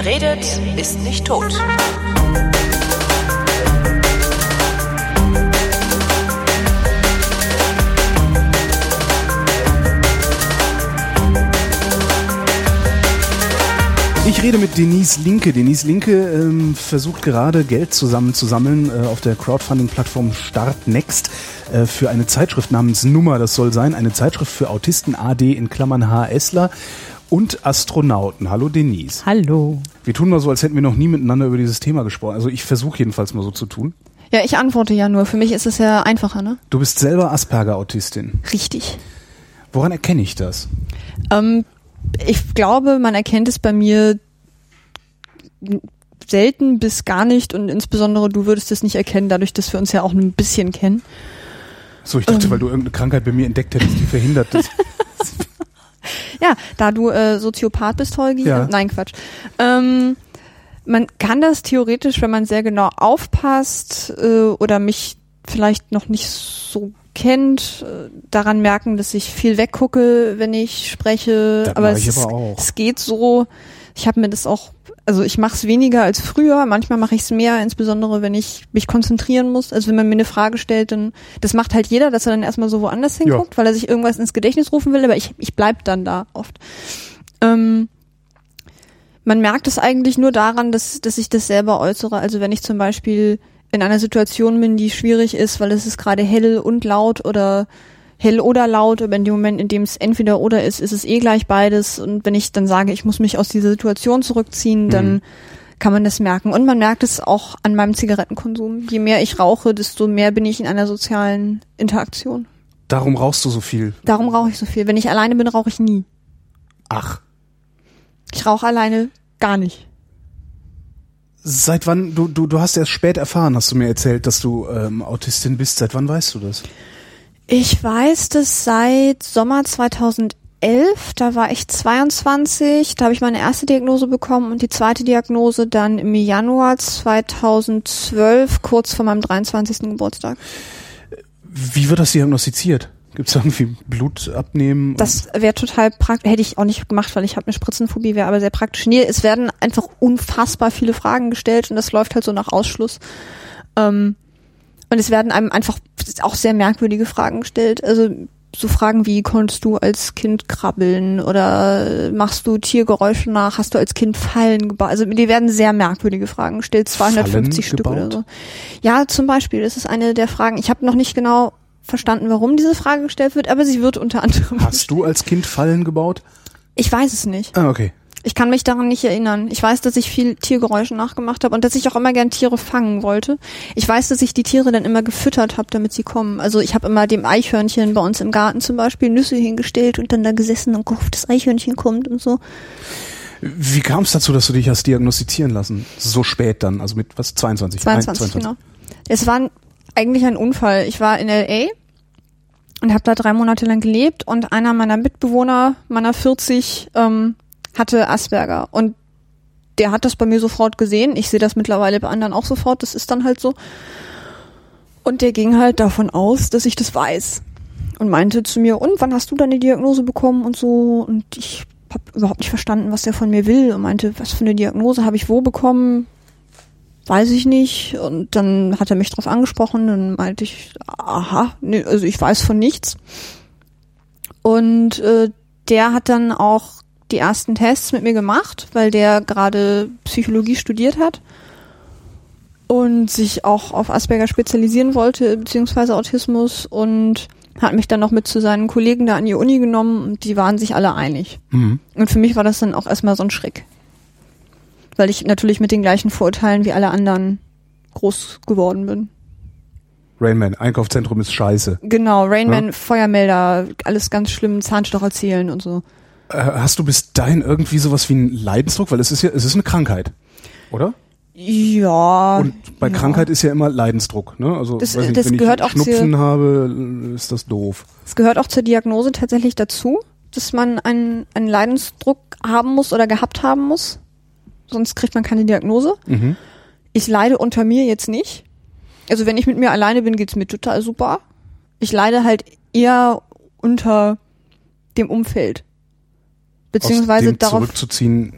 Wer redet, ist nicht tot. Ich rede mit Denise Linke. Denise Linke ähm, versucht gerade Geld zusammenzusammeln äh, auf der Crowdfunding-Plattform Start Next äh, für eine Zeitschrift namens Nummer. Das soll sein, eine Zeitschrift für Autisten AD in Klammern HSler und Astronauten. Hallo Denise. Hallo. Wir tun mal so, als hätten wir noch nie miteinander über dieses Thema gesprochen. Also ich versuche jedenfalls mal so zu tun. Ja, ich antworte ja nur. Für mich ist es ja einfacher, ne? Du bist selber Asperger-Autistin. Richtig. Woran erkenne ich das? Ähm, ich glaube, man erkennt es bei mir selten bis gar nicht und insbesondere du würdest es nicht erkennen, dadurch, dass wir uns ja auch ein bisschen kennen. So, ich dachte, ähm. weil du irgendeine Krankheit bei mir entdeckt hättest, die verhindert ist. ja, da du äh, Soziopath bist, Holgi. Ja. Nein, Quatsch. Ähm, man kann das theoretisch, wenn man sehr genau aufpasst äh, oder mich vielleicht noch nicht so kennt, äh, daran merken, dass ich viel weggucke, wenn ich spreche. Das aber, ich es, aber auch. es geht so. Ich habe mir das auch, also ich mache es weniger als früher. Manchmal mache ich es mehr, insbesondere wenn ich mich konzentrieren muss. Also wenn man mir eine Frage stellt, dann das macht halt jeder, dass er dann erstmal so woanders hinguckt, weil er sich irgendwas ins Gedächtnis rufen will. Aber ich ich bleib dann da oft. Ähm, man merkt es eigentlich nur daran, dass dass ich das selber äußere. Also wenn ich zum Beispiel in einer Situation bin, die schwierig ist, weil es ist gerade hell und laut oder hell oder laut, aber in dem Moment, in dem es entweder oder ist, ist es eh gleich beides. Und wenn ich dann sage, ich muss mich aus dieser Situation zurückziehen, dann Mhm. kann man das merken. Und man merkt es auch an meinem Zigarettenkonsum. Je mehr ich rauche, desto mehr bin ich in einer sozialen Interaktion. Darum rauchst du so viel. Darum rauche ich so viel. Wenn ich alleine bin, rauche ich nie. Ach, Ich rauche alleine gar nicht. seit wann, du, du, du hast erst spät erfahren, hast du mir erzählt, dass du ähm, Autistin bist. Seit wann weißt du das? Ich weiß das seit Sommer 2011. Da war ich 22. Da habe ich meine erste Diagnose bekommen und die zweite Diagnose dann im Januar 2012, kurz vor meinem 23. Geburtstag. Wie wird das diagnostiziert? Gibt es irgendwie Blut abnehmen? Das wäre total praktisch. Hätte ich auch nicht gemacht, weil ich habe eine Spritzenphobie, wäre aber sehr praktisch. Nee, es werden einfach unfassbar viele Fragen gestellt und das läuft halt so nach Ausschluss. Ähm, und es werden einem einfach auch sehr merkwürdige Fragen gestellt. Also so Fragen wie, konntest du als Kind krabbeln oder machst du Tiergeräusche nach? Hast du als Kind Fallen gebaut? Also die werden sehr merkwürdige Fragen gestellt, 250 Fallen Stück oder so. Ja, zum Beispiel, das ist eine der Fragen. Ich habe noch nicht genau verstanden, warum diese Frage gestellt wird, aber sie wird unter anderem. Hast du als Kind Fallen gebaut? Ich weiß es nicht. Ah, okay. Ich kann mich daran nicht erinnern. Ich weiß, dass ich viel Tiergeräusche nachgemacht habe und dass ich auch immer gern Tiere fangen wollte. Ich weiß, dass ich die Tiere dann immer gefüttert habe, damit sie kommen. Also ich habe immer dem Eichhörnchen bei uns im Garten zum Beispiel Nüsse hingestellt und dann da gesessen und gehofft, das Eichhörnchen kommt und so. Wie kam es dazu, dass du dich hast diagnostizieren lassen? So spät dann, also mit was, 22? 22, genau. Es war eigentlich ein Unfall. Ich war in L.A. und habe da drei Monate lang gelebt und einer meiner Mitbewohner, meiner 40, ähm, hatte Asperger und der hat das bei mir sofort gesehen. Ich sehe das mittlerweile bei anderen auch sofort. Das ist dann halt so. Und der ging halt davon aus, dass ich das weiß und meinte zu mir, und wann hast du deine Diagnose bekommen und so? Und ich habe überhaupt nicht verstanden, was der von mir will und meinte, was für eine Diagnose habe ich wo bekommen? Weiß ich nicht. Und dann hat er mich drauf angesprochen, dann meinte ich, aha, nee, also ich weiß von nichts. Und äh, der hat dann auch die ersten Tests mit mir gemacht, weil der gerade Psychologie studiert hat und sich auch auf Asperger spezialisieren wollte, beziehungsweise Autismus und hat mich dann noch mit zu seinen Kollegen da an die Uni genommen und die waren sich alle einig. Mhm. Und für mich war das dann auch erstmal so ein Schreck. Weil ich natürlich mit den gleichen Vorurteilen wie alle anderen groß geworden bin. Rainman, Einkaufszentrum ist scheiße. Genau, Rainman, Feuermelder, alles ganz schlimm, Zahnstoch erzählen und so. Äh, hast du bis dahin irgendwie sowas wie einen Leidensdruck? Weil es ist ja, es ist eine Krankheit, oder? Ja. Und bei ja. Krankheit ist ja immer Leidensdruck, ne? Also Das- nicht, das wenn gehört ich auch Schnupfen zu- habe, ist das doof. Es gehört auch zur Diagnose tatsächlich dazu, dass man einen, einen Leidensdruck haben muss oder gehabt haben muss. Sonst kriegt man keine Diagnose. Mhm. Ich leide unter mir jetzt nicht. Also wenn ich mit mir alleine bin, geht's mir total super. Ich leide halt eher unter dem Umfeld. Beziehungsweise darauf. zurückzuziehen,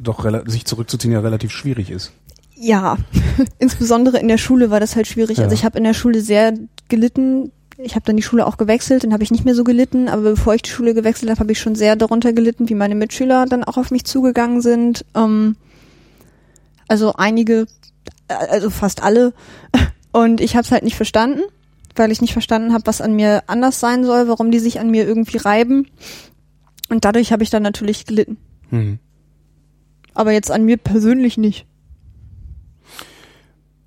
doch sich zurückzuziehen ja relativ schwierig ist. Ja, insbesondere in der Schule war das halt schwierig. Ja. Also ich habe in der Schule sehr gelitten. Ich habe dann die Schule auch gewechselt, dann habe ich nicht mehr so gelitten, aber bevor ich die Schule gewechselt habe, habe ich schon sehr darunter gelitten, wie meine Mitschüler dann auch auf mich zugegangen sind. Ähm, also einige, äh, also fast alle. Und ich habe es halt nicht verstanden, weil ich nicht verstanden habe, was an mir anders sein soll, warum die sich an mir irgendwie reiben. Und dadurch habe ich dann natürlich gelitten. Hm. Aber jetzt an mir persönlich nicht.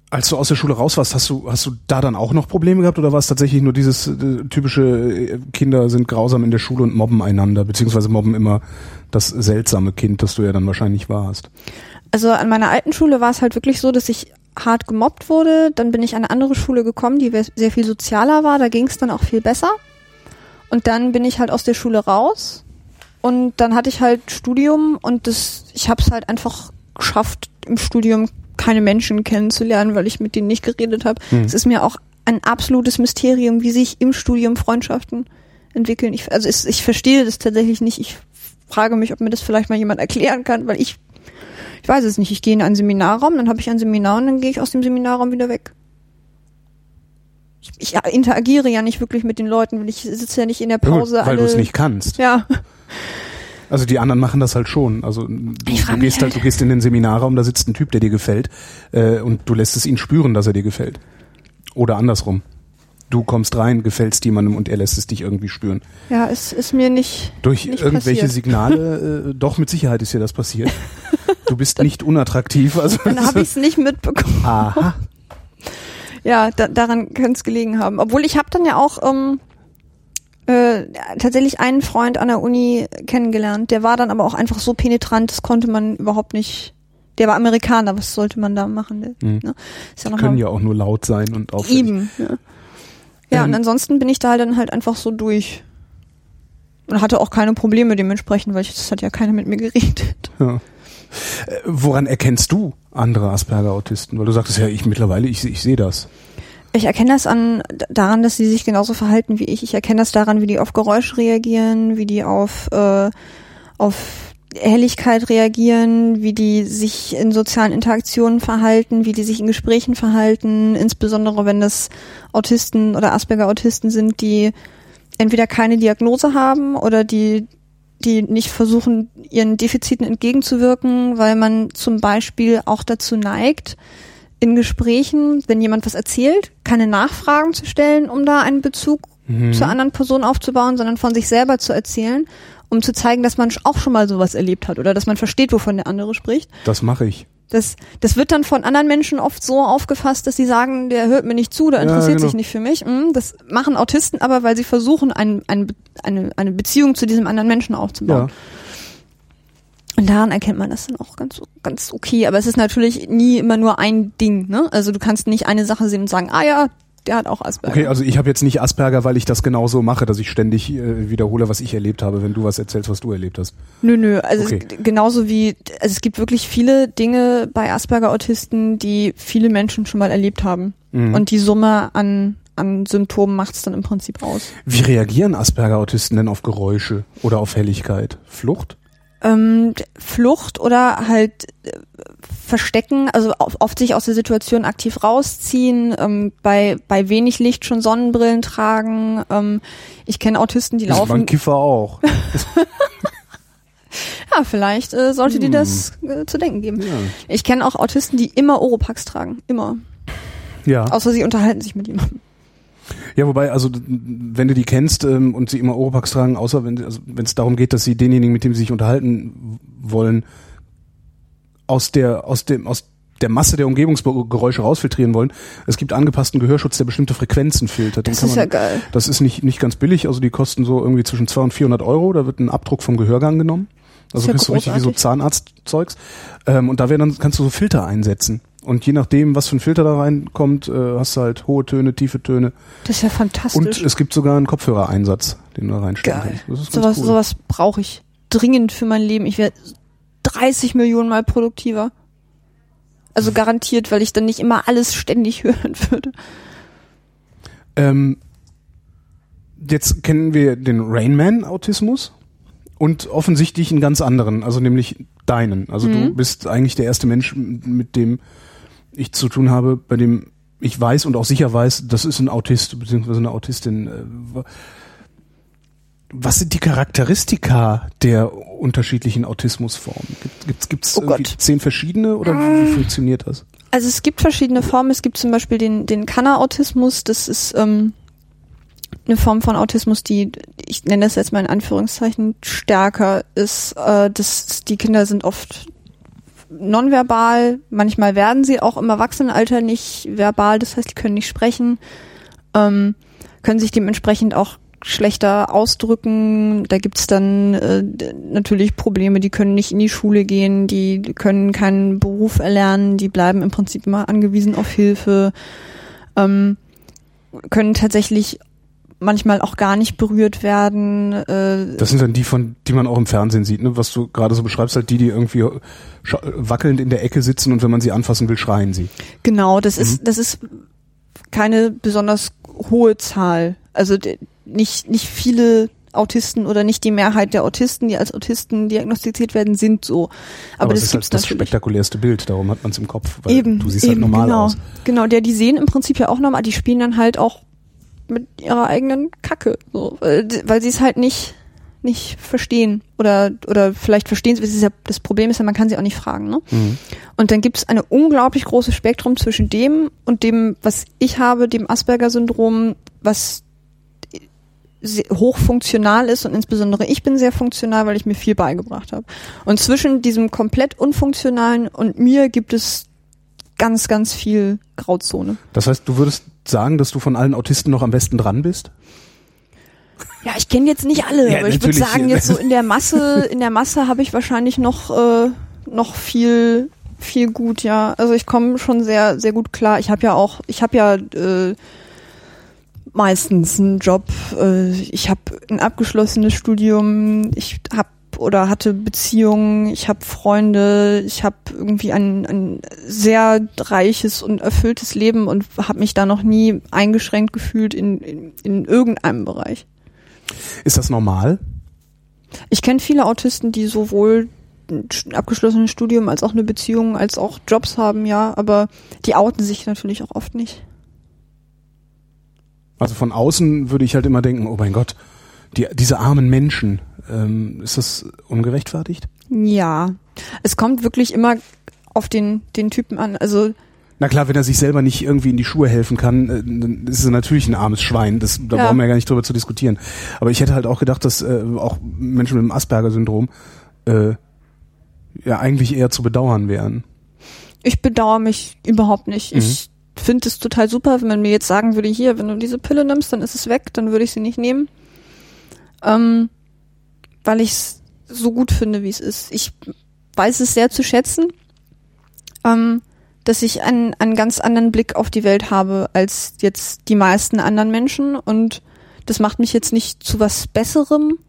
Als du aus der Schule raus warst, hast du, hast du da dann auch noch Probleme gehabt oder war es tatsächlich nur dieses äh, typische äh, Kinder sind grausam in der Schule und mobben einander, beziehungsweise mobben immer das seltsame Kind, das du ja dann wahrscheinlich warst? Also an meiner alten Schule war es halt wirklich so, dass ich hart gemobbt wurde. Dann bin ich an eine andere Schule gekommen, die sehr viel sozialer war. Da ging es dann auch viel besser. Und dann bin ich halt aus der Schule raus. Und dann hatte ich halt Studium und das, ich habe es halt einfach geschafft, im Studium keine Menschen kennenzulernen, weil ich mit denen nicht geredet habe. Hm. Es ist mir auch ein absolutes Mysterium, wie sich im Studium Freundschaften entwickeln. Ich, also es, ich verstehe das tatsächlich nicht. Ich frage mich, ob mir das vielleicht mal jemand erklären kann, weil ich ich weiß es nicht. Ich gehe in einen Seminarraum, dann habe ich ein Seminar und dann gehe ich aus dem Seminarraum wieder weg. Ich, ich interagiere ja nicht wirklich mit den Leuten, weil ich sitze ja nicht in der Pause. weil du es nicht kannst. Ja, Also die anderen machen das halt schon. Also du, du gehst halt, du gehst in den Seminarraum, da sitzt ein Typ, der dir gefällt, äh, und du lässt es ihn spüren, dass er dir gefällt. Oder andersrum. Du kommst rein, gefällst jemandem und er lässt es dich irgendwie spüren. ja, es ist mir nicht. Durch Nicht irgendwelche passiert. Signale, äh, doch mit Sicherheit ist dir das passiert. Du bist nicht unattraktiv. Also Dann habe ich es nicht mitbekommen. Aha. Ja, da, daran könnte es gelegen haben. Obwohl ich habe dann ja auch ähm, äh, tatsächlich einen Freund an der Uni kennengelernt. Der war dann aber auch einfach so penetrant, das konnte man überhaupt nicht. Der war Amerikaner, was sollte man da machen? Der, Hm. ne? Ist ja noch Können mal- ja auch nur laut sein und auffällig. Eben. Ja, ja Ähm, und ansonsten bin ich da dann halt einfach so durch. Und hatte auch keine Probleme dementsprechend, weil ich, das hat ja keiner mit mir geredet. Ja. Äh, woran erkennst du andere Asperger-Autisten? Weil du sagtest ja, ich mittlerweile, ich, ich sehe das. Ich erkenne das an daran, dass sie sich genauso verhalten wie ich. Ich erkenne das daran, wie die auf Geräusch reagieren, wie die auf, äh, auf Helligkeit reagieren, wie die sich in sozialen Interaktionen verhalten, wie die sich in Gesprächen verhalten, insbesondere wenn das Autisten oder Asperger-Autisten sind, die entweder keine Diagnose haben oder die die nicht versuchen, ihren Defiziten entgegenzuwirken, weil man zum Beispiel auch dazu neigt, in Gesprächen, wenn jemand was erzählt, keine Nachfragen zu stellen, um da einen Bezug Mhm. zur anderen Person aufzubauen, sondern von sich selber zu erzählen, um zu zeigen, dass man auch schon mal sowas erlebt hat oder dass man versteht, wovon der andere spricht. Das mache ich. Das, das wird dann von anderen Menschen oft so aufgefasst, dass sie sagen, der hört mir nicht zu, der Ja, interessiert genau. sich nicht für mich. Hm, Das machen Autisten aber, weil sie versuchen, ein, ein, eine, eine Beziehung zu diesem anderen Menschen aufzubauen. Ja. Und daran erkennt man das dann auch ganz, ganz okay. Aber es ist natürlich nie immer nur ein Ding. Ne? Also du kannst nicht eine Sache sehen und sagen, ah ja, der hat auch Asperger. Okay, also ich habe jetzt nicht Asperger, weil ich das genauso mache, dass ich ständig äh, wiederhole, was ich erlebt habe, wenn du was erzählst, was du erlebt hast. Nö, nö. Also Okay. es, genauso wie, also es gibt wirklich viele Dinge bei Asperger-Autisten, die viele Menschen schon mal erlebt haben. Mhm. Und die Summe an, an Symptomen macht es dann im Prinzip aus. Wie reagieren Asperger-Autisten denn auf Geräusche oder auf Helligkeit? Flucht? Ähm, Flucht oder halt äh, verstecken, also oft sich aus der Situation aktiv rausziehen, ähm, bei, bei wenig Licht schon Sonnenbrillen tragen. Ähm, ich kenne Autisten, die Das laufen. waren Kiffer auch. Ja, vielleicht äh, sollte dir Hm. das äh, zu denken geben. Ja. Ich kenne auch Autisten, die immer Oropax tragen. Immer. Ja. Außer sie unterhalten sich mit jemandem. Ja, wobei, also wenn du die kennst ähm, und sie immer Oropax tragen, außer wenn also, wenn es darum geht, dass sie denjenigen, mit dem sie sich unterhalten wollen, aus der aus dem aus der Masse der Umgebungsgeräusche rausfiltrieren wollen. Es gibt angepassten Gehörschutz, der bestimmte Frequenzen filtert. Den Das ist man, ja geil. Das ist nicht nicht ganz billig, also die kosten so irgendwie zwischen 200 und 400 Euro. Da wird ein Abdruck vom Gehörgang genommen. Also Ist ja kriegst du richtig wie so. Zahnarztzeugs. Ähm, und da werden dann kannst du so Filter einsetzen. Und je nachdem, was für ein Filter da reinkommt, äh, hast du halt hohe Töne, tiefe Töne. Das ist ja fantastisch. Und es gibt sogar einen Kopfhörereinsatz, den du da reinstecken Geil. kannst. Sowas cool. sowas brauche ich dringend für mein Leben. Ich werde 30 Millionen Mal produktiver. Also garantiert, weil ich dann nicht immer alles ständig hören würde. Ähm, jetzt kennen wir den Rainman-Autismus Und offensichtlich einen ganz anderen, also nämlich deinen. Also du bist eigentlich der erste Mensch, mit dem ich zu tun habe, bei dem ich weiß und auch sicher weiß, das ist ein Autist beziehungsweise eine Autistin. Äh, Was sind die Charakteristika der unterschiedlichen Autismusformen? Gibt gibt's Oh zehn verschiedene oder wie, wie funktioniert das? Also es gibt verschiedene Formen. Es gibt zum Beispiel den, den Kanner-Autismus. Das ist ähm, eine Form von Autismus, die, ich nenne das jetzt mal in Anführungszeichen, stärker ist. Äh, das, die Kinder sind oft nonverbal. Manchmal werden sie auch im Erwachsenenalter nicht verbal. Das heißt, die können nicht sprechen, ähm, können sich dementsprechend auch schlechter ausdrücken. Da gibt's dann äh, natürlich Probleme, die können nicht in die Schule gehen, die können keinen Beruf erlernen, die bleiben im Prinzip immer angewiesen auf Hilfe, ähm, können tatsächlich manchmal auch gar nicht berührt werden. Äh, Das sind dann die von, die man auch im Fernsehen sieht, ne? Was du gerade so beschreibst, halt die, die irgendwie wackelnd in der Ecke sitzen und wenn man sie anfassen will, schreien sie. Genau, das ist, das ist keine besonders hohe Zahl. Also nicht, nicht viele Autisten oder nicht die Mehrheit der Autisten, die als Autisten diagnostiziert werden, sind so. Aber, es das ist gibt's halt das natürlich. spektakulärste Bild, darum hat man es im Kopf, weil Eben, du siehst eben, halt normal genau. aus. Genau, der, die sehen im Prinzip ja auch normal, die spielen dann halt auch mit ihrer eigenen Kacke, so, weil, sie es halt nicht, nicht verstehen oder, oder vielleicht verstehen sie, ja, das Problem ist ja, man kann sie auch nicht fragen, ne? Mhm. Und dann gibt es eine unglaublich große Spektrum zwischen dem und dem, was ich habe, dem Asperger-Syndrom, was se- hochfunktional ist und insbesondere ich bin sehr funktional, weil ich mir viel beigebracht habe. Und zwischen diesem komplett unfunktionalen und mir gibt es ganz, ganz viel Grauzone. Das heißt, du würdest sagen, dass du von allen Autisten noch am besten dran bist? Ja, ich kenne jetzt nicht alle, Ja, aber ich würde sagen, jetzt so in der Masse, in der Masse habe ich wahrscheinlich noch, äh, noch viel, viel gut, ja. Also ich komme schon sehr, sehr gut klar. Ich habe ja auch, ich habe ja äh, meistens einen Job, äh, ich habe ein abgeschlossenes Studium, ich habe oder hatte Beziehungen, ich habe Freunde, ich habe irgendwie ein, ein sehr reiches und erfülltes Leben und habe mich da noch nie eingeschränkt gefühlt in, in, in irgendeinem Bereich. Ist das normal? Ich kenne viele Autisten, die sowohl ein abgeschlossenes Studium als auch eine Beziehung als auch Jobs haben, ja, aber die outen sich natürlich auch oft nicht. Also von außen würde ich halt immer denken, oh mein Gott, die, diese armen Menschen, ähm, ist das ungerechtfertigt? Ja, es kommt wirklich immer auf den, den Typen an. Also Na klar, wenn er sich selber nicht irgendwie in die Schuhe helfen kann, äh, dann ist er natürlich ein armes Schwein. Das, da Ja. brauchen wir ja gar nicht drüber zu diskutieren. Aber ich hätte halt auch gedacht, dass äh, auch Menschen mit dem Asperger-Syndrom äh, ja eigentlich eher zu bedauern wären. ich bedauere mich überhaupt nicht. Ich finde es total super, wenn man mir jetzt sagen würde, hier, wenn du diese Pille nimmst, dann ist es weg, dann würde ich sie nicht nehmen. Ähm, weil ich es so gut finde, wie es ist. Ich weiß es sehr zu schätzen, ähm, dass ich einen, einen ganz anderen Blick auf die Welt habe als jetzt die meisten anderen Menschen und das macht mich jetzt nicht zu was Besserem,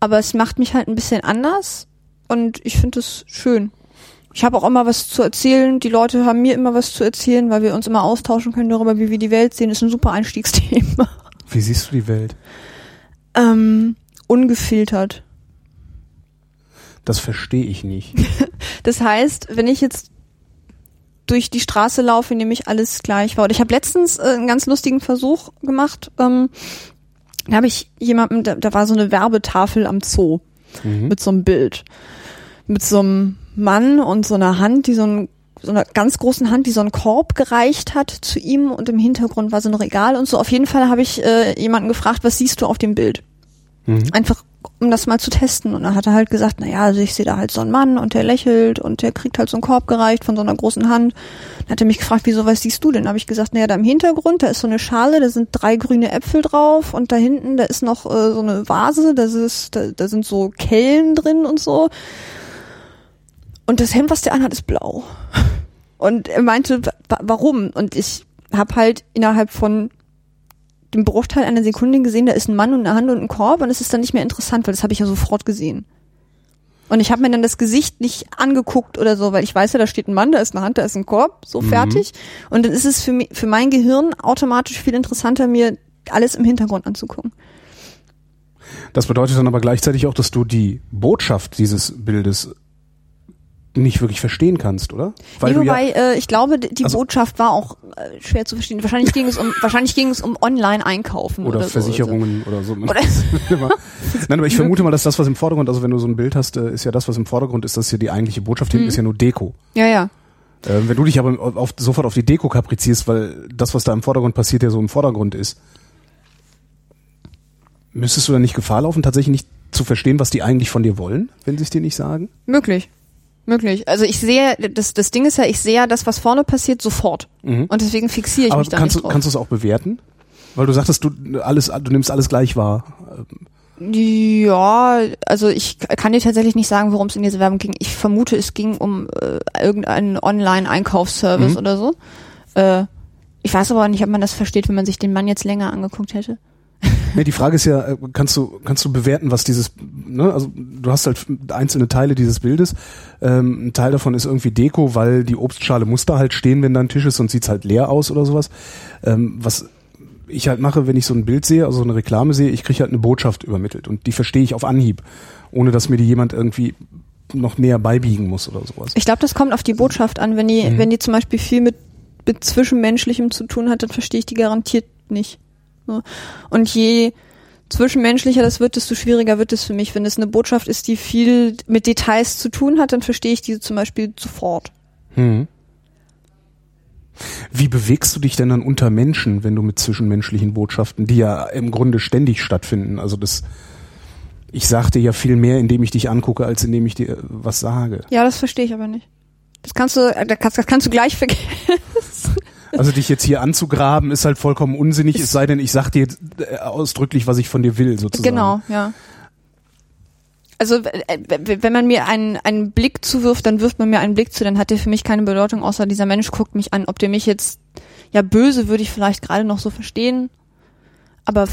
aber es macht mich halt ein bisschen anders und ich finde es schön. Ich habe auch immer was zu erzählen. Die Leute haben mir immer was zu erzählen, weil wir uns immer austauschen können darüber, wie wir die Welt sehen. ist ein super Einstiegsthema. Wie siehst du die Welt? Ähm, ungefiltert. Das verstehe ich nicht. Das heißt, wenn ich jetzt durch die Straße laufe, nehme ich alles gleich wahr. Und ich habe letztens äh, einen ganz lustigen Versuch gemacht. Ähm, da habe ich jemanden, da, da war so eine Werbetafel am Zoo Mhm. mit so einem Bild. Mit so einem Mann und so einer Hand, die so ein so einer ganz großen Hand, die so einen Korb gereicht hat zu ihm und im Hintergrund war so ein Regal und so. Auf jeden Fall habe ich äh, jemanden gefragt, was siehst du auf dem Bild? Mhm. Einfach um das mal zu testen. Und er hat er halt gesagt, na ja, also ich sehe da halt so einen Mann und der lächelt und der kriegt halt so einen Korb gereicht von so einer großen Hand. Dann hat er mich gefragt, wieso, was siehst du denn? habe ich gesagt, na ja, da im Hintergrund, da ist so eine Schale, da sind drei grüne Äpfel drauf und da hinten, da ist noch äh, so eine Vase, das ist, da, da sind so Kellen drin und so. Und das Hemd, was der anhat, ist blau. Und er meinte, wa warum? Und ich habe halt innerhalb von dem Bruchteil einer Sekunde gesehen, da ist ein Mann und eine Hand und ein Korb und es ist dann nicht mehr interessant, weil das habe ich ja sofort gesehen. Und ich habe mir dann das Gesicht nicht angeguckt oder so, weil ich weiß ja, da steht ein Mann, da ist eine Hand, da ist ein Korb, so Mhm. fertig. Und dann ist es für, mich, für mein Gehirn automatisch viel interessanter, mir alles im Hintergrund anzugucken. Das bedeutet dann aber gleichzeitig auch, dass du die Botschaft dieses Bildes nicht wirklich verstehen kannst, oder? Weil nee, wobei, ja, äh, ich glaube, die also, Botschaft war auch äh, schwer zu verstehen. Wahrscheinlich ging es um, wahrscheinlich ging es um Online-Einkaufen oder, oder Versicherungen so. oder so. Oder Nein, aber ich vermute mal, dass das, was im Vordergrund, also wenn du so ein Bild hast, äh, ist ja das, was im Vordergrund ist, das ist ja die eigentliche Botschaft. Hinten mhm. ist ja nur Deko. Ja, ja. Äh, wenn du dich aber auf, sofort auf die Deko kaprizierst, weil das, was da im Vordergrund passiert, ja so im Vordergrund ist, müsstest du dann nicht Gefahr laufen, tatsächlich nicht zu verstehen, was die eigentlich von dir wollen, wenn sie es dir nicht sagen? Möglich. Möglich. Also ich sehe, das, das Ding ist ja, ich sehe ja das, was vorne passiert, sofort. Mhm. Und deswegen fixiere ich Aber mich da kannst nicht du, Kannst du es auch bewerten? Weil du sagtest, du alles, du nimmst alles gleich wahr. Ja, also ich kann dir tatsächlich nicht sagen, worum es in dieser Werbung ging. Ich vermute, es ging um äh, irgendeinen Online-Einkaufsservice mhm. oder so. Äh, ich weiß aber nicht, ob man das versteht, wenn man sich den Mann jetzt länger angeguckt hätte. Nee, die Frage ist ja, äh, kannst du, kannst du bewerten, was dieses, ne, also du hast halt einzelne Teile dieses Bildes. Ähm, ein Teil davon ist irgendwie Deko, weil die Obstschale muss da halt stehen, wenn da ein Tisch ist und sieht's halt leer aus oder sowas. Ähm, was ich halt mache, wenn ich so ein Bild sehe, also so eine Reklame sehe, ich kriege halt eine Botschaft übermittelt und die verstehe ich auf Anhieb, ohne dass mir die jemand irgendwie noch näher beibiegen muss oder sowas. Ich glaube, das kommt auf die Botschaft an. Wenn die, mhm. wenn die zum Beispiel viel mit, mit Zwischenmenschlichem zu tun hat, dann verstehe ich die garantiert nicht. So. Und je zwischenmenschlicher das wird, desto schwieriger wird es für mich. Wenn es eine Botschaft ist, die viel mit Details zu tun hat, dann verstehe ich diese zum Beispiel sofort. Hm. Wie bewegst du dich denn dann unter Menschen, wenn du mit zwischenmenschlichen Botschaften, die ja im Grunde ständig stattfinden, also das, ich sagte ja viel mehr, indem ich dich angucke, als indem ich dir was sage. Ja, das verstehe ich aber nicht. Das kannst du, das kannst, das kannst du gleich vergessen. Also dich jetzt hier anzugraben ist halt vollkommen unsinnig, es sei denn, ich sag dir äh, ausdrücklich, was ich von dir will, sozusagen. Genau, ja. Also äh, wenn man mir einen, einen Blick zuwirft, dann wirft man mir einen Blick zu, dann hat der für mich keine Bedeutung, außer dieser Mensch guckt mich an. Ob der mich jetzt, ja böse würde ich vielleicht gerade noch so verstehen, aber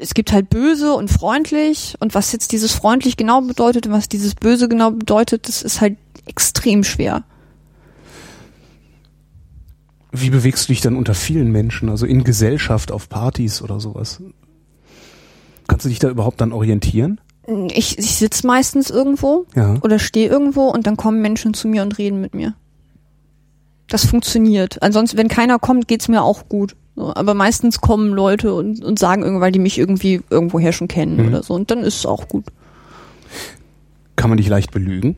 es gibt halt böse und freundlich und was jetzt dieses freundlich genau bedeutet und was dieses böse genau bedeutet, das ist halt extrem schwer. Wie bewegst du dich dann unter vielen Menschen, also in Gesellschaft, auf Partys oder sowas? Kannst du dich da überhaupt dann orientieren? Ich, ich sitze meistens irgendwo ja. oder stehe irgendwo und dann kommen Menschen zu mir und reden mit mir. Das funktioniert. Ansonsten, wenn keiner kommt, geht's mir auch gut. Aber meistens kommen Leute und, und sagen irgendwann, die mich irgendwie irgendwoher schon kennen mhm. oder so. Und dann ist es auch gut. Kann man dich leicht belügen?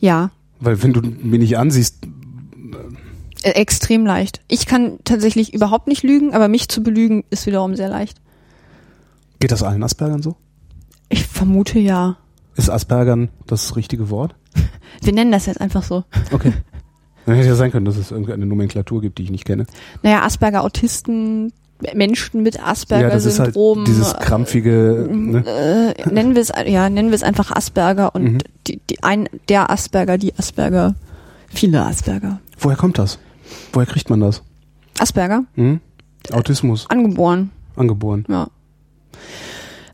Ja. Weil wenn du mir nicht ansiehst, extrem leicht. Ich kann tatsächlich überhaupt nicht lügen, aber mich zu belügen ist wiederum sehr leicht. Geht das allen Aspergern so? Ich vermute ja. Ist Aspergern das richtige Wort? Wir nennen das jetzt einfach so. Okay. Dann hätte ja sein können, dass es irgendeine Nomenklatur gibt, die ich nicht kenne. Naja, Asperger, Autisten, Menschen mit Asperger-Syndrom. Ja, halt dieses krampfige. Ne? Äh, nennen wir es ja, nennen wir es einfach Asperger und mhm. die, die ein der Asperger, die Asperger, viele Asperger. Woher kommt das? Woher kriegt man das? Asperger? Hm? Autismus. Angeboren. Angeboren. Ja.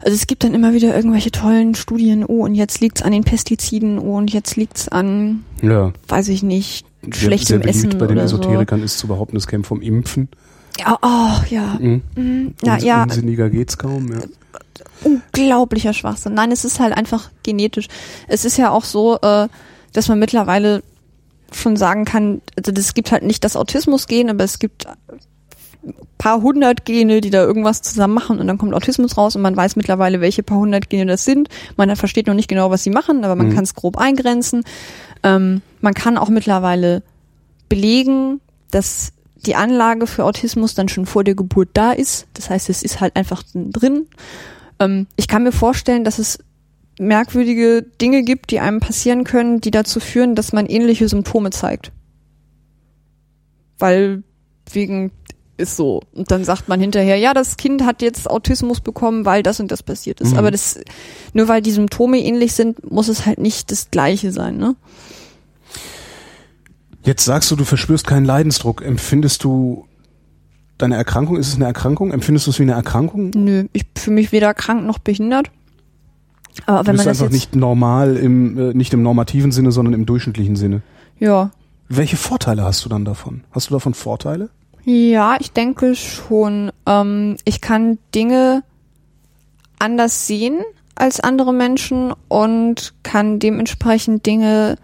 Also es gibt dann immer wieder irgendwelche tollen Studien, oh, und jetzt liegt's an den Pestiziden, oh, und jetzt liegt's an, ja. weiß ich nicht, schlechtem sehr Essen. bei den Esoterikern so. ist zu behaupten, es käme vom Impfen. Ja, oh, ja. Mhm. Mhm. Ja, ja. Unsinniger geht's kaum, ja. Unglaublicher Schwachsinn. Nein, es ist halt einfach genetisch. Es ist ja auch so, äh, dass man mittlerweile schon sagen kann, also es gibt halt nicht das Autismus-Gen, aber es gibt paar hundert Gene, die da irgendwas zusammen machen und dann kommt Autismus raus und man weiß mittlerweile, welche paar hundert Gene das sind. Man versteht noch nicht genau, was sie machen, aber man mhm. kann es grob eingrenzen. Ähm, man kann auch mittlerweile belegen, dass die Anlage für Autismus dann schon vor der Geburt da ist. Das heißt, es ist halt einfach drin. Ähm, ich kann mir vorstellen, dass es merkwürdige Dinge gibt, die einem passieren können, die dazu führen, dass man ähnliche Symptome zeigt. Weil wegen ist so. Und dann sagt man hinterher, ja, das Kind hat jetzt Autismus bekommen, weil das und das passiert ist. Mhm. Aber das, nur weil die Symptome ähnlich sind, muss es halt nicht das Gleiche sein, ne? Jetzt sagst du, du verspürst keinen Leidensdruck. Empfindest du deine Erkrankung? Ist es eine Erkrankung? Empfindest du es wie eine Erkrankung? Nö, ich fühle mich weder krank noch behindert. Aber wenn du bist man das einfach nicht normal im, äh, nicht im normativen Sinne, sondern im durchschnittlichen Sinne. Ja. Welche Vorteile hast du dann davon? Hast du davon Vorteile? Ja, ich denke schon. Ähm, ich kann Dinge anders sehen als andere Menschen und kann dementsprechend Dinge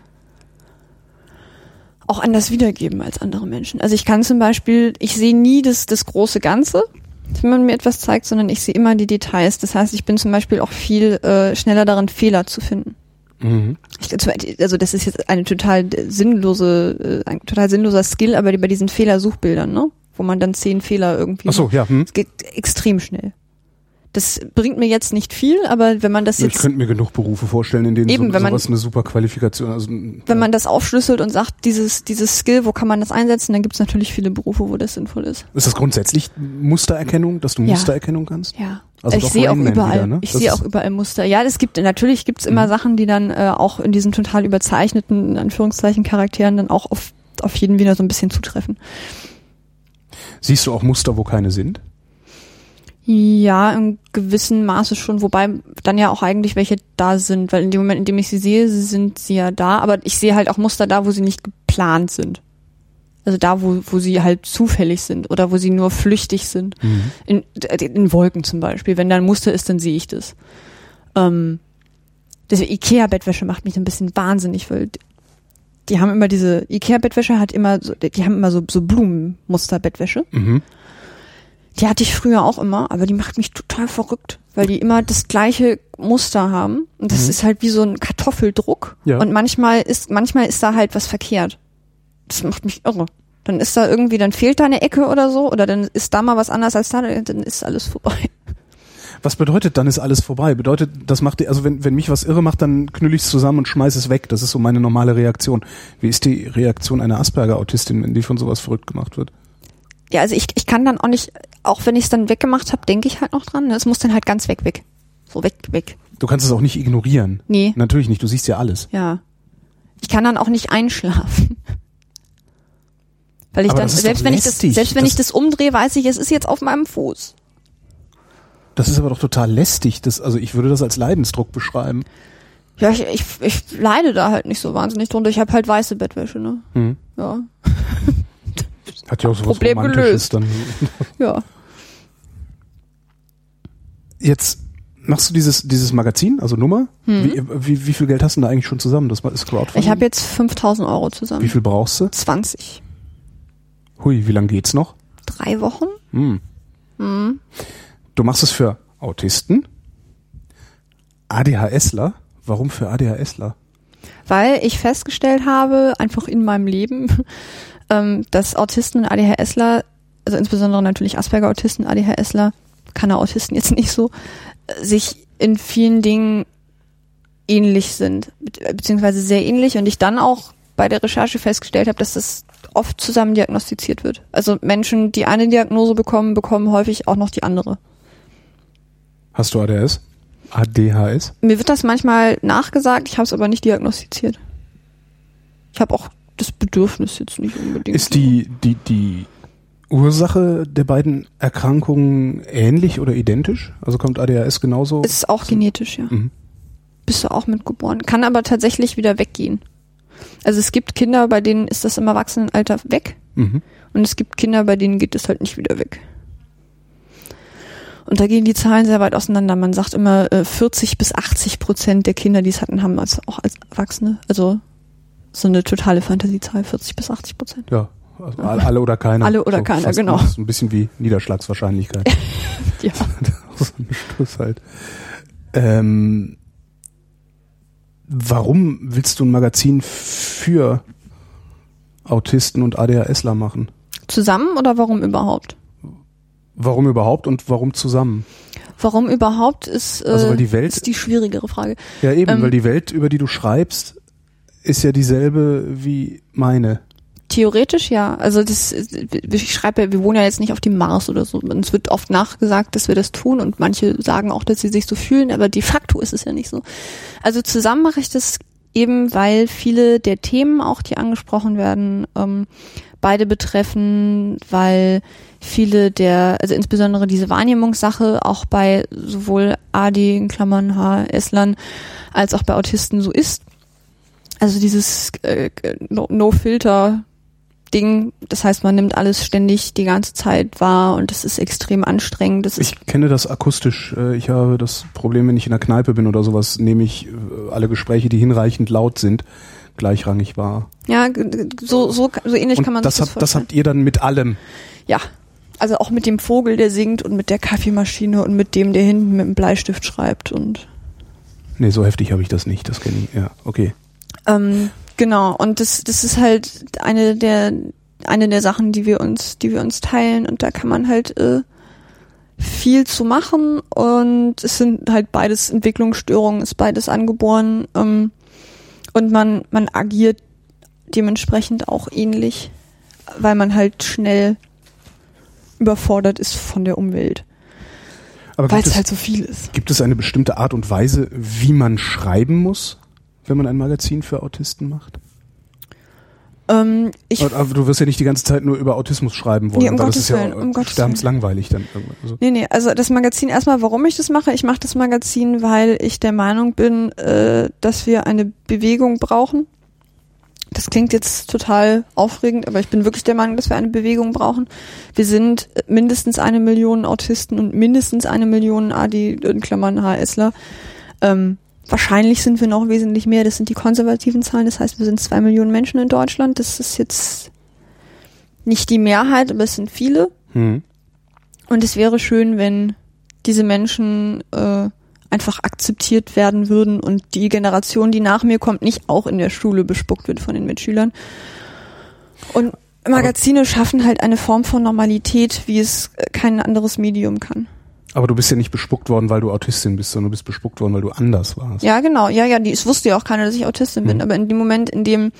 auch anders wiedergeben als andere Menschen. Also ich kann zum Beispiel, ich sehe nie das, das große Ganze, wenn man mir etwas zeigt, sondern ich sehe immer die Details. Das heißt, ich bin zum Beispiel auch viel äh, schneller darin, Fehler zu finden. Mhm. Ich, also das ist jetzt eine total sinnlose, äh, ein total sinnloser Skill, aber bei diesen Fehlersuchbildern, ne? Wo man dann zehn Fehler irgendwie. Ach so, ja. Hm. Es geht extrem schnell. Das bringt mir jetzt nicht viel, aber wenn man das jetzt. Ich könnte mir genug Berufe vorstellen, in denen Eben, so, wenn man- sowas eine super Qualifikation. Also, wenn man das aufschlüsselt und sagt, dieses, dieses Skill, wo kann man das einsetzen, dann gibt es natürlich viele Berufe, wo das sinnvoll ist. ist das grundsätzlich Mustererkennung, dass du Ja. Mustererkennung kannst? Ja. Also ich sehe auch überall, wieder, ne? ich sehe auch überall Muster. Ja, es gibt natürlich gibt's immer Mhm. Sachen, die dann äh, auch in diesen total überzeichneten in Anführungszeichen Charakteren dann auch auf auf jeden wieder so ein bisschen zutreffen. Siehst du auch Muster, wo keine sind? Ja, in gewissem Maße schon, wobei dann ja auch eigentlich welche da sind, weil in dem Moment, in dem ich sie sehe, sind sie ja da, aber ich sehe halt auch Muster da, wo sie nicht geplant sind. Also da, wo, wo sie halt zufällig sind oder wo sie nur flüchtig sind. In, in Wolken zum Beispiel. Wenn da ein Muster ist, dann sehe ich das. Ähm, diese Ikea-Bettwäsche macht mich ein bisschen wahnsinnig, weil die haben immer diese, Ikea-Bettwäsche hat immer so, die haben immer so, so Blumenmuster-Bettwäsche. Mhm. Die hatte ich früher auch immer, aber die macht mich total verrückt, weil die immer das gleiche Muster haben. Und das ist halt wie so ein Kartoffeldruck. Ja. Und manchmal ist, manchmal ist da halt was verkehrt. Das macht mich irre. Dann ist da irgendwie, dann fehlt da eine Ecke oder so, oder dann ist da mal was anders als da, dann ist alles vorbei. Was bedeutet, dann ist alles vorbei? Bedeutet, das macht, also wenn, wenn mich was irre macht, dann knüll ich es zusammen und schmeiß es weg. Das ist so meine normale Reaktion. Wie ist die Reaktion einer Asperger-Autistin, wenn die von sowas verrückt gemacht wird? Ja, also ich, ich kann dann auch nicht, auch wenn ich es dann weggemacht habe, denke ich halt noch dran. ne? Es muss dann halt ganz weg, weg. So weg, weg. Du kannst es auch nicht ignorieren. Nee. Natürlich nicht, du siehst ja alles. Ja. Ich kann dann auch nicht einschlafen. Weil ich Aber dann, selbst wenn ich das, selbst wenn Das- ich das umdrehe, weiß ich, es ist jetzt auf meinem Fuß. Das ist aber doch total lästig. Das, also ich würde das als Leidensdruck beschreiben. Ja, ich, ich, ich leide da halt nicht so wahnsinnig drunter. Ich habe halt weiße Bettwäsche, ne? Hm. Ja. Hat ja auch so was Problem Romantisches gelöst. dann. Ja. Jetzt machst du dieses, dieses Magazin, also Nummer. Hm. Wie, wie, wie viel Geld hast du da eigentlich schon zusammen? Das ist Crowdfunding. Ich habe jetzt 5000 Euro zusammen. Wie viel brauchst du? 20. Hui, wie lange geht's noch? Drei Wochen? Hm. Du machst es für Autisten, ADHSler. Warum für ADHSler? Weil ich festgestellt habe, einfach in meinem Leben, ähm, dass Autisten und ADHSler, also insbesondere natürlich Asperger-Autisten, ADHSler, keine Autisten jetzt nicht so, äh, sich in vielen Dingen ähnlich sind, be- beziehungsweise sehr ähnlich und ich dann auch bei der Recherche festgestellt habe, dass das oft zusammen diagnostiziert wird. Also Menschen, die eine Diagnose bekommen, bekommen häufig auch noch die andere. Hast du ADHS? ADHS? Mir wird das manchmal nachgesagt, ich habe es aber nicht diagnostiziert. Ich habe auch das Bedürfnis jetzt nicht unbedingt. Ist die, die, die Ursache der beiden Erkrankungen ähnlich oder identisch? Also kommt ADHS genauso? Ist auch genetisch, ja. Mhm. Bist du auch mitgeboren. Kann aber tatsächlich wieder weggehen. Also es gibt Kinder, bei denen ist das im Erwachsenenalter weg. Mhm. Und es gibt Kinder, bei denen geht es halt nicht wieder weg. Und da gehen die Zahlen sehr weit auseinander. Man sagt immer, äh, 40 bis 80 Prozent der Kinder, die es hatten, haben als, auch als Erwachsene. Also so eine totale Fantasiezahl, 40 bis 80 Prozent. Ja. Also alle oder keiner. Alle oder so keiner, genau. So ein bisschen wie Niederschlagswahrscheinlichkeit. Ja. so ein Schluss halt. Ähm, warum willst du ein Magazin für Autisten und ADHSler machen? Zusammen oder warum überhaupt? Warum überhaupt und warum zusammen? Warum überhaupt ist, äh, Also, weil die Welt- ist die schwierigere Frage. Ja, eben, Ähm, weil die Welt, über die du schreibst, ist ja dieselbe wie meine. Theoretisch ja. Also das, ich schreibe, wir wohnen ja jetzt nicht auf dem Mars oder so. Uns wird oft nachgesagt, dass wir das tun und manche sagen auch, dass sie sich so fühlen, aber de facto ist es ja nicht so. Also zusammen mache ich das eben, weil viele der Themen auch, die angesprochen werden, ähm, beide betreffen, weil viele der, also insbesondere diese Wahrnehmungssache auch bei sowohl AD in Klammern HSlern als auch bei Autisten so ist. Also dieses äh, No- No-Filter Ding. Das heißt, man nimmt alles ständig die ganze Zeit wahr und das ist extrem anstrengend. Das Ich kenne das akustisch. Äh, Ich habe das Problem, wenn ich in der Kneipe bin oder sowas, nehme ich äh, alle Gespräche, die hinreichend laut sind, gleichrangig wahr. ja so so so ähnlich Und kann man das, sich das habt, das habt ihr dann mit allem. ja, also auch mit dem Vogel, der singt und mit der Kaffeemaschine und mit dem, der hinten mit dem Bleistift schreibt und Nee, so heftig habe ich das nicht, das kenne ich. Ja, okay. Ähm, genau, und das, das ist halt eine der, eine der Sachen, die wir uns, die wir uns teilen. Und da kann man halt äh, viel zu machen. Und es sind halt beides Entwicklungsstörungen, ist beides angeboren. Ähm, und man, man agiert dementsprechend auch ähnlich, weil man halt schnell überfordert ist von der Umwelt, weil es, halt so viel ist. gibt es eine bestimmte Art und Weise, wie man schreiben muss, wenn man ein Magazin für Autisten macht? Ähm, ich Aber du wirst ja nicht die ganze Zeit nur über Autismus schreiben wollen, Nee, um weil das Gottes ist ja Willen, um Gottes sterbenslangweilig dann. Also, Nee, nee, also das Magazin erstmal, warum ich das mache. Ich mache das Magazin, weil ich der Meinung bin, äh, dass wir eine Bewegung brauchen. Das klingt jetzt total aufregend, aber ich bin wirklich der Meinung, dass wir eine Bewegung brauchen. Wir sind mindestens eine Million Autisten und mindestens eine Million AD in Klammern HSler. Ähm, wahrscheinlich sind wir noch wesentlich mehr. Das sind die konservativen Zahlen. Das heißt, wir sind zwei Millionen Menschen in Deutschland. Das ist jetzt nicht die Mehrheit, aber es sind viele. hm. Und es wäre schön, wenn diese Menschen äh, einfach akzeptiert werden würden und die Generation, die nach mir kommt, nicht auch in der Schule bespuckt wird von den Mitschülern. Und Magazine schaffen halt eine Form von Normalität, wie es kein anderes Medium kann. Aber du bist ja nicht bespuckt worden, weil du Autistin bist, sondern du bist bespuckt worden, weil du anders warst. Ja, genau. Ja, ja, die, es wusste ja auch keiner, dass ich Autistin bin. Mhm. Aber in dem Moment, in dem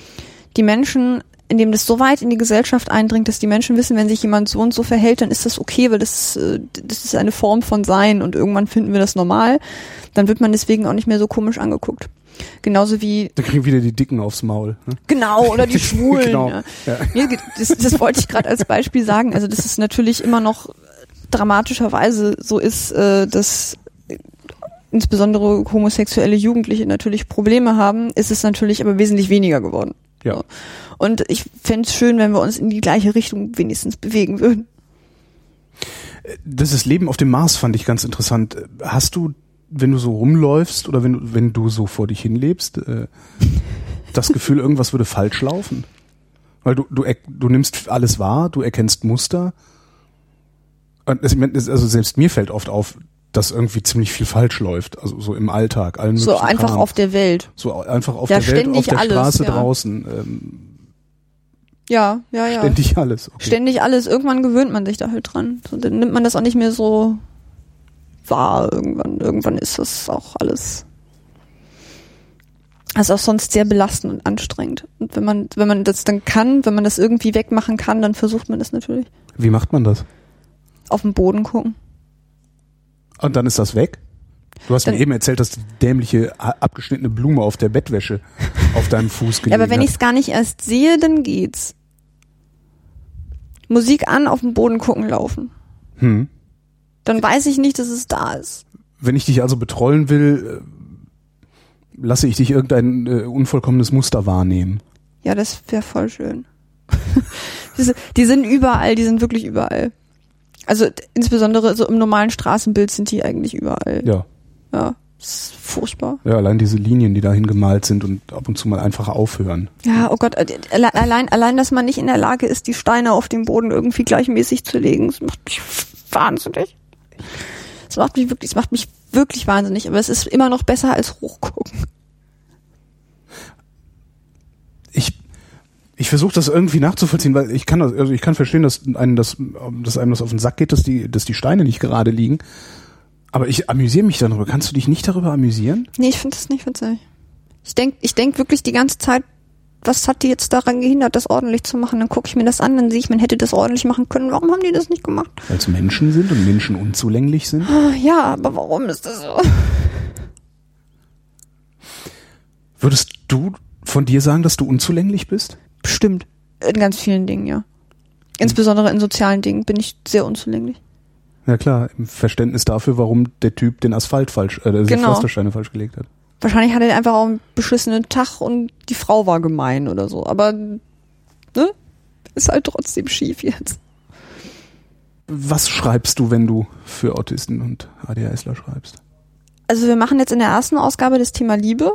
die Menschen, in dem das so weit in die Gesellschaft eindringt, dass die Menschen wissen, wenn sich jemand so und so verhält, dann ist das okay, weil das, äh, das ist eine Form von Sein und irgendwann finden wir das normal. Dann wird man deswegen auch nicht mehr so komisch angeguckt. Genauso wie, Da kriegen wieder die Dicken aufs Maul. Ne? genau, oder die Schwulen. Genau. ja. Ja. Nee, das, das wollte ich gerade als Beispiel sagen. Also, dass es natürlich immer noch dramatischerweise so ist, äh, dass insbesondere homosexuelle Jugendliche natürlich Probleme haben, ist es natürlich aber wesentlich weniger geworden. Ja. Und ich fände es schön, wenn wir uns in die gleiche Richtung wenigstens bewegen würden. Das ist Leben auf dem Mars fand ich ganz interessant. Hast du, wenn du so rumläufst oder wenn, du- wenn du so vor dich hinlebst, äh, das Gefühl, irgendwas würde falsch laufen? Weil du, du, du nimmst alles wahr, du erkennst Muster. Und es- Also selbst mir fällt oft auf, dass irgendwie ziemlich viel falsch läuft. Also so im Alltag. Allen So einfach Kram. auf der Welt. so einfach auf Ja, der Welt, auf der alles, Straße ja. draußen. Ähm, Ja, ja, ja. Ständig alles. Okay. Ständig alles. Irgendwann gewöhnt man sich da halt dran. So, dann nimmt man das auch nicht mehr so wahr. Irgendwann, irgendwann ist das auch alles. Das ist auch sonst sehr belastend und anstrengend. Und wenn man, wenn man das dann kann, wenn man das irgendwie wegmachen kann, dann versucht man das natürlich. Wie macht man das? Auf den Boden gucken. Und dann ist das weg? Du hast Dann- mir eben erzählt, dass die dämliche abgeschnittene Blume auf der Bettwäsche auf deinem Fuß Ja, gelegen aber wenn ich es gar nicht erst sehe, dann geht's. Musik an, auf den Boden gucken, laufen. Hm. Dann weiß ich nicht, dass es da ist. Wenn ich dich also betrollen will, äh, lasse ich dich irgendein äh, unvollkommenes Muster wahrnehmen. Ja, das wäre voll schön. Die sind überall, die sind wirklich überall. Also insbesondere so im normalen Straßenbild sind die eigentlich überall. Ja. Ja, das ist furchtbar. Ja, allein diese Linien, die dahin gemalt sind und ab und zu mal einfach aufhören. Ja, oh Gott, äh, alle- allein, allein, dass man nicht in der Lage ist, die Steine auf dem Boden irgendwie gleichmäßig zu legen, das macht mich wahnsinnig. Das macht mich wirklich, das macht mich wirklich wahnsinnig, aber es ist immer noch besser als hochgucken. Ich ich versuche das irgendwie nachzuvollziehen, weil ich kann das, also ich kann verstehen, dass einem das, dass einem das auf den Sack geht, dass die, dass die Steine nicht gerade liegen. Aber ich amüsiere mich darüber. Kannst du dich nicht darüber amüsieren? Nee, ich finde das nicht witzig. Ich denk, ich denk wirklich die ganze Zeit, was hat die jetzt daran gehindert, das ordentlich zu machen? Dann gucke ich mir das an, dann sehe ich, man hätte das ordentlich machen können. Warum haben die das nicht gemacht? Weil es Menschen sind und Menschen unzulänglich sind? Ah, Ja, aber warum ist das so? Würdest du von dir sagen, dass du unzulänglich bist? Bestimmt. In ganz vielen Dingen, ja. Insbesondere in sozialen Dingen bin ich sehr unzulänglich. Ja klar, im Verständnis dafür, warum der Typ den Asphalt falsch, äh, die Genau. Pflastersteine falsch gelegt hat. Wahrscheinlich hatte er einfach auch einen beschissenen Tag und die Frau war gemein oder so. Aber, ne? ist halt trotzdem schief jetzt. Was schreibst du, wenn du für Autisten und ADHSler schreibst? Also wir machen jetzt in der ersten Ausgabe das Thema Liebe,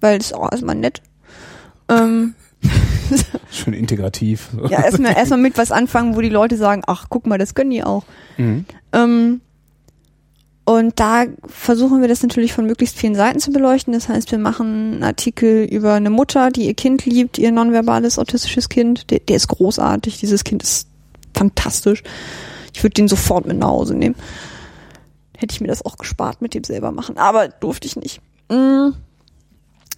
weil das ist auch erstmal nett. Ähm, Schön integrativ. ja, erstmal erstmal mit was anfangen, wo die Leute sagen, ach, guck mal, das können die auch. Mhm. Ähm, und da versuchen wir das natürlich von möglichst vielen Seiten zu beleuchten. Das heißt, wir machen einen Artikel über eine Mutter, die ihr Kind liebt, ihr nonverbales autistisches Kind. Der, der ist großartig. Dieses Kind ist fantastisch. Ich würde den sofort mit nach Hause nehmen. Hätte ich mir das auch gespart mit dem selber machen, aber durfte ich nicht. Mm.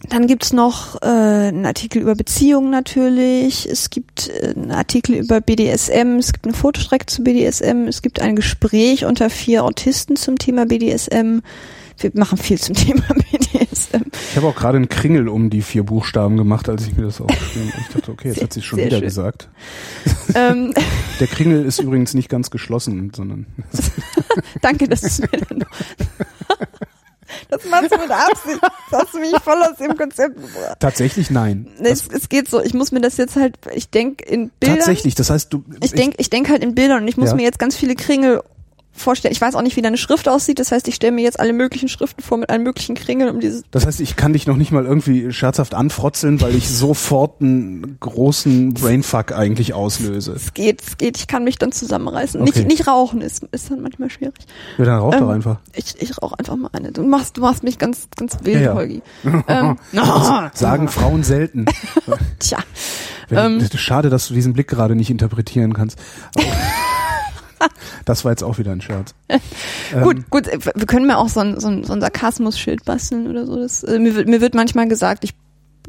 Dann gibt's noch äh, einen Artikel über Beziehungen natürlich. Es gibt äh, einen Artikel über BDSM. Es gibt eine Fotostrecke zu BDSM. Es gibt ein Gespräch unter vier Autisten zum Thema BDSM. Wir machen viel zum Thema BDSM. Ich habe auch gerade einen Kringel um die vier Buchstaben gemacht, als ich mir das aufgeschrieben habe. Ich dachte, okay, jetzt hat sie schon wieder schön. gesagt. ähm, Der Kringel ist übrigens nicht ganz geschlossen, sondern danke, dass du es mir dann noch... Das machst du mit Absicht. Das hast du mich voll aus dem Konzept gebracht. tatsächlich nein. Es, es geht so, ich muss mir das jetzt halt, ich denk in Bildern. Tatsächlich, das heißt, du Ich denk, ich denk halt in Bildern und ich muss Ja. mir jetzt ganz viele Kringel vorstellen. Ich weiß auch nicht, wie deine Schrift aussieht. Das heißt, ich stelle mir jetzt alle möglichen Schriften vor mit allen möglichen Kringeln, um dieses. Das heißt, ich kann dich noch nicht mal irgendwie scherzhaft anfrotzeln, weil ich sofort einen großen Brainfuck eigentlich auslöse. Es geht, es geht. Ich kann mich dann zusammenreißen. Okay. Nicht, nicht rauchen ist, ist dann manchmal schwierig. Ja, dann rauch doch Ähm, einfach. Ich, ich rauche einfach mal eine. Du machst, du machst mich ganz, ganz wild, Ja, ja. Holgi. ähm, Sagen Frauen selten. tja. Wenn, Ähm. Schade, dass du diesen Blick gerade nicht interpretieren kannst. Das war jetzt auch wieder ein Scherz. Ähm, Gut, gut, äh, wir können mir auch so ein, so ein, so ein Sarkasmus-Schild basteln oder so. Das, äh, mir, wird, mir wird manchmal gesagt, ich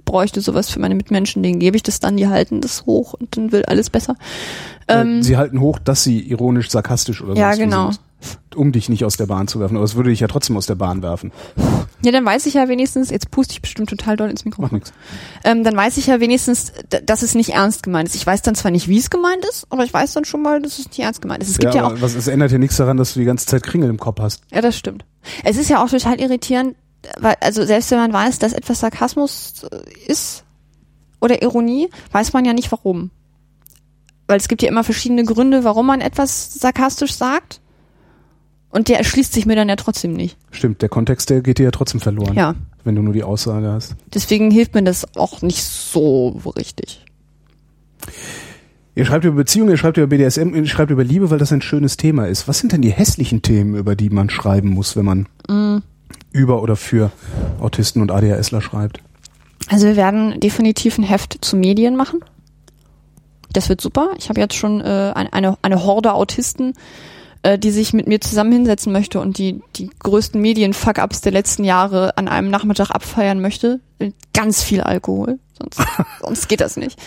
bräuchte sowas für meine Mitmenschen, denen gebe ich das dann, die halten das hoch und dann wird alles besser. Ähm, äh, Sie halten hoch, dass sie ironisch, sarkastisch oder Ja, sonst wie genau. sind. Um dich nicht aus der Bahn zu werfen. Aber es würde dich ja trotzdem aus der Bahn werfen. ja, dann weiß ich ja wenigstens, jetzt puste ich bestimmt total doll ins Macht Mikrofon, nichts. ähm, dann weiß ich ja wenigstens, dass es nicht ernst gemeint ist. Ich weiß dann zwar nicht, wie es gemeint ist, aber ich weiß dann schon mal, dass es nicht ernst gemeint ist. Es gibt ja, aber auch was, es ändert ja nichts daran, dass du die ganze Zeit Kringel im Kopf hast. Ja, das stimmt. Es ist ja auch total irritierend, weil, also selbst wenn man weiß, dass etwas Sarkasmus äh, ist oder Ironie, weiß man ja nicht warum. Weil es gibt ja immer verschiedene Gründe, warum man etwas sarkastisch sagt. Und der erschließt sich mir dann ja trotzdem nicht. Stimmt, der Kontext, der geht dir ja trotzdem verloren, Ja. wenn du nur die Aussage hast. Deswegen hilft mir das auch nicht so richtig. Ihr schreibt über Beziehungen, ihr schreibt über BDSM, ihr schreibt über Liebe, weil das ein schönes Thema ist. Was sind denn die hässlichen Themen, über die man schreiben muss, wenn man Mm. über oder für Autisten und ADHSler schreibt? Also wir werden definitiv ein Heft zu Medien machen. Das wird super. Ich habe jetzt schon äh, ein- eine, eine Horde Autisten, äh, die sich mit mir zusammen hinsetzen möchte und die die größten Medien-Fuck-Ups der letzten Jahre an einem Nachmittag abfeiern möchte. Mit Ganz viel Alkohol, sonst, sonst geht das nicht.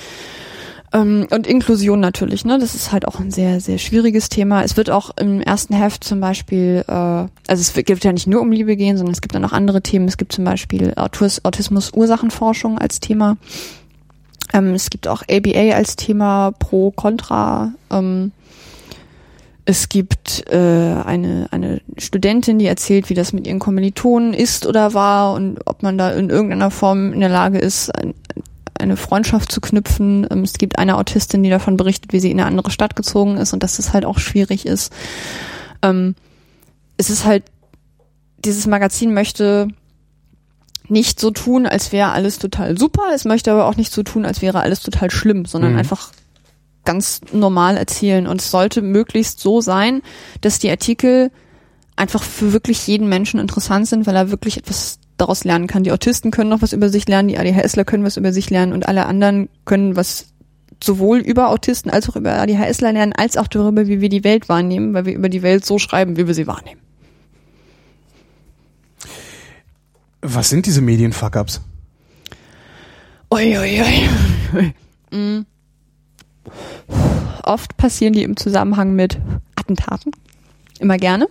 Ähm, und Inklusion natürlich, ne? Das ist halt auch ein sehr, sehr schwieriges Thema. Es wird auch im ersten Heft zum Beispiel, äh, also es wird ja nicht nur um Liebe gehen, sondern es gibt dann noch andere Themen. Es gibt zum Beispiel Autis Autismus-Ursachenforschung als Thema. Ähm, es gibt auch ABA als Thema pro, contra. Ähm, es gibt äh, eine, eine Studentin, die erzählt, wie das mit ihren Kommilitonen ist oder war und ob man da in irgendeiner Form in der Lage ist, ein, eine Freundschaft zu knüpfen. Ähm, es gibt eine Autistin, die davon berichtet, wie sie in eine andere Stadt gezogen ist und dass das halt auch schwierig ist. Ähm, es ist halt, dieses Magazin möchte nicht so tun, als wäre alles total super. Es möchte aber auch nicht so tun, als wäre alles total schlimm, sondern Mhm. einfach ganz normal erzählen. Und es sollte möglichst so sein, dass die Artikel einfach für wirklich jeden Menschen interessant sind, weil er wirklich etwas daraus lernen kann. Die Autisten können noch was über sich lernen, die ADHSler können was über sich lernen und alle anderen können was sowohl über Autisten als auch über ADHSler lernen, als auch darüber, wie wir die Welt wahrnehmen, weil wir über die Welt so schreiben, wie wir sie wahrnehmen. Was sind diese Medien-Fuck-Ups? Ui, ui, ui. Mm. Oft passieren die im Zusammenhang mit Attentaten. Immer gerne.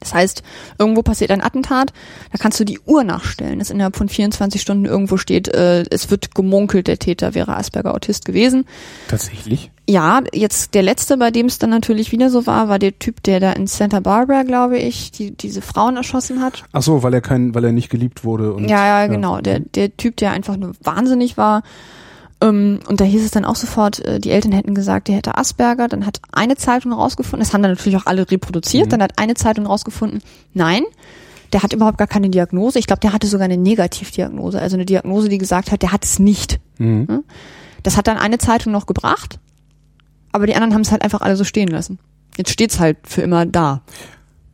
Das heißt, irgendwo passiert ein Attentat, da kannst du die Uhr nachstellen, dass innerhalb von 24 Stunden irgendwo steht, äh, es wird gemunkelt, der Täter wäre Asperger-Autist gewesen. Tatsächlich? Ja, jetzt der letzte, bei dem es dann natürlich wieder so war, war der Typ, der da in Santa Barbara, glaube ich, die, diese Frauen erschossen hat. Ach so, weil er kein, weil er nicht geliebt wurde. Und, Ja, ja, genau. Der, der Typ, der einfach nur wahnsinnig war. Ähm, und da hieß es dann auch sofort, äh, die Eltern hätten gesagt, der hätte Asperger. Dann hat eine Zeitung rausgefunden, das haben dann natürlich auch alle reproduziert, Mhm. dann hat eine Zeitung rausgefunden, nein, der hat überhaupt gar keine Diagnose. Ich glaube, der hatte sogar eine Negativdiagnose, also eine Diagnose, die gesagt hat, der hat es nicht. Mhm. Hm? Das hat dann eine Zeitung noch gebracht, aber die anderen haben es halt einfach alle so stehen lassen. Jetzt steht's halt für immer da.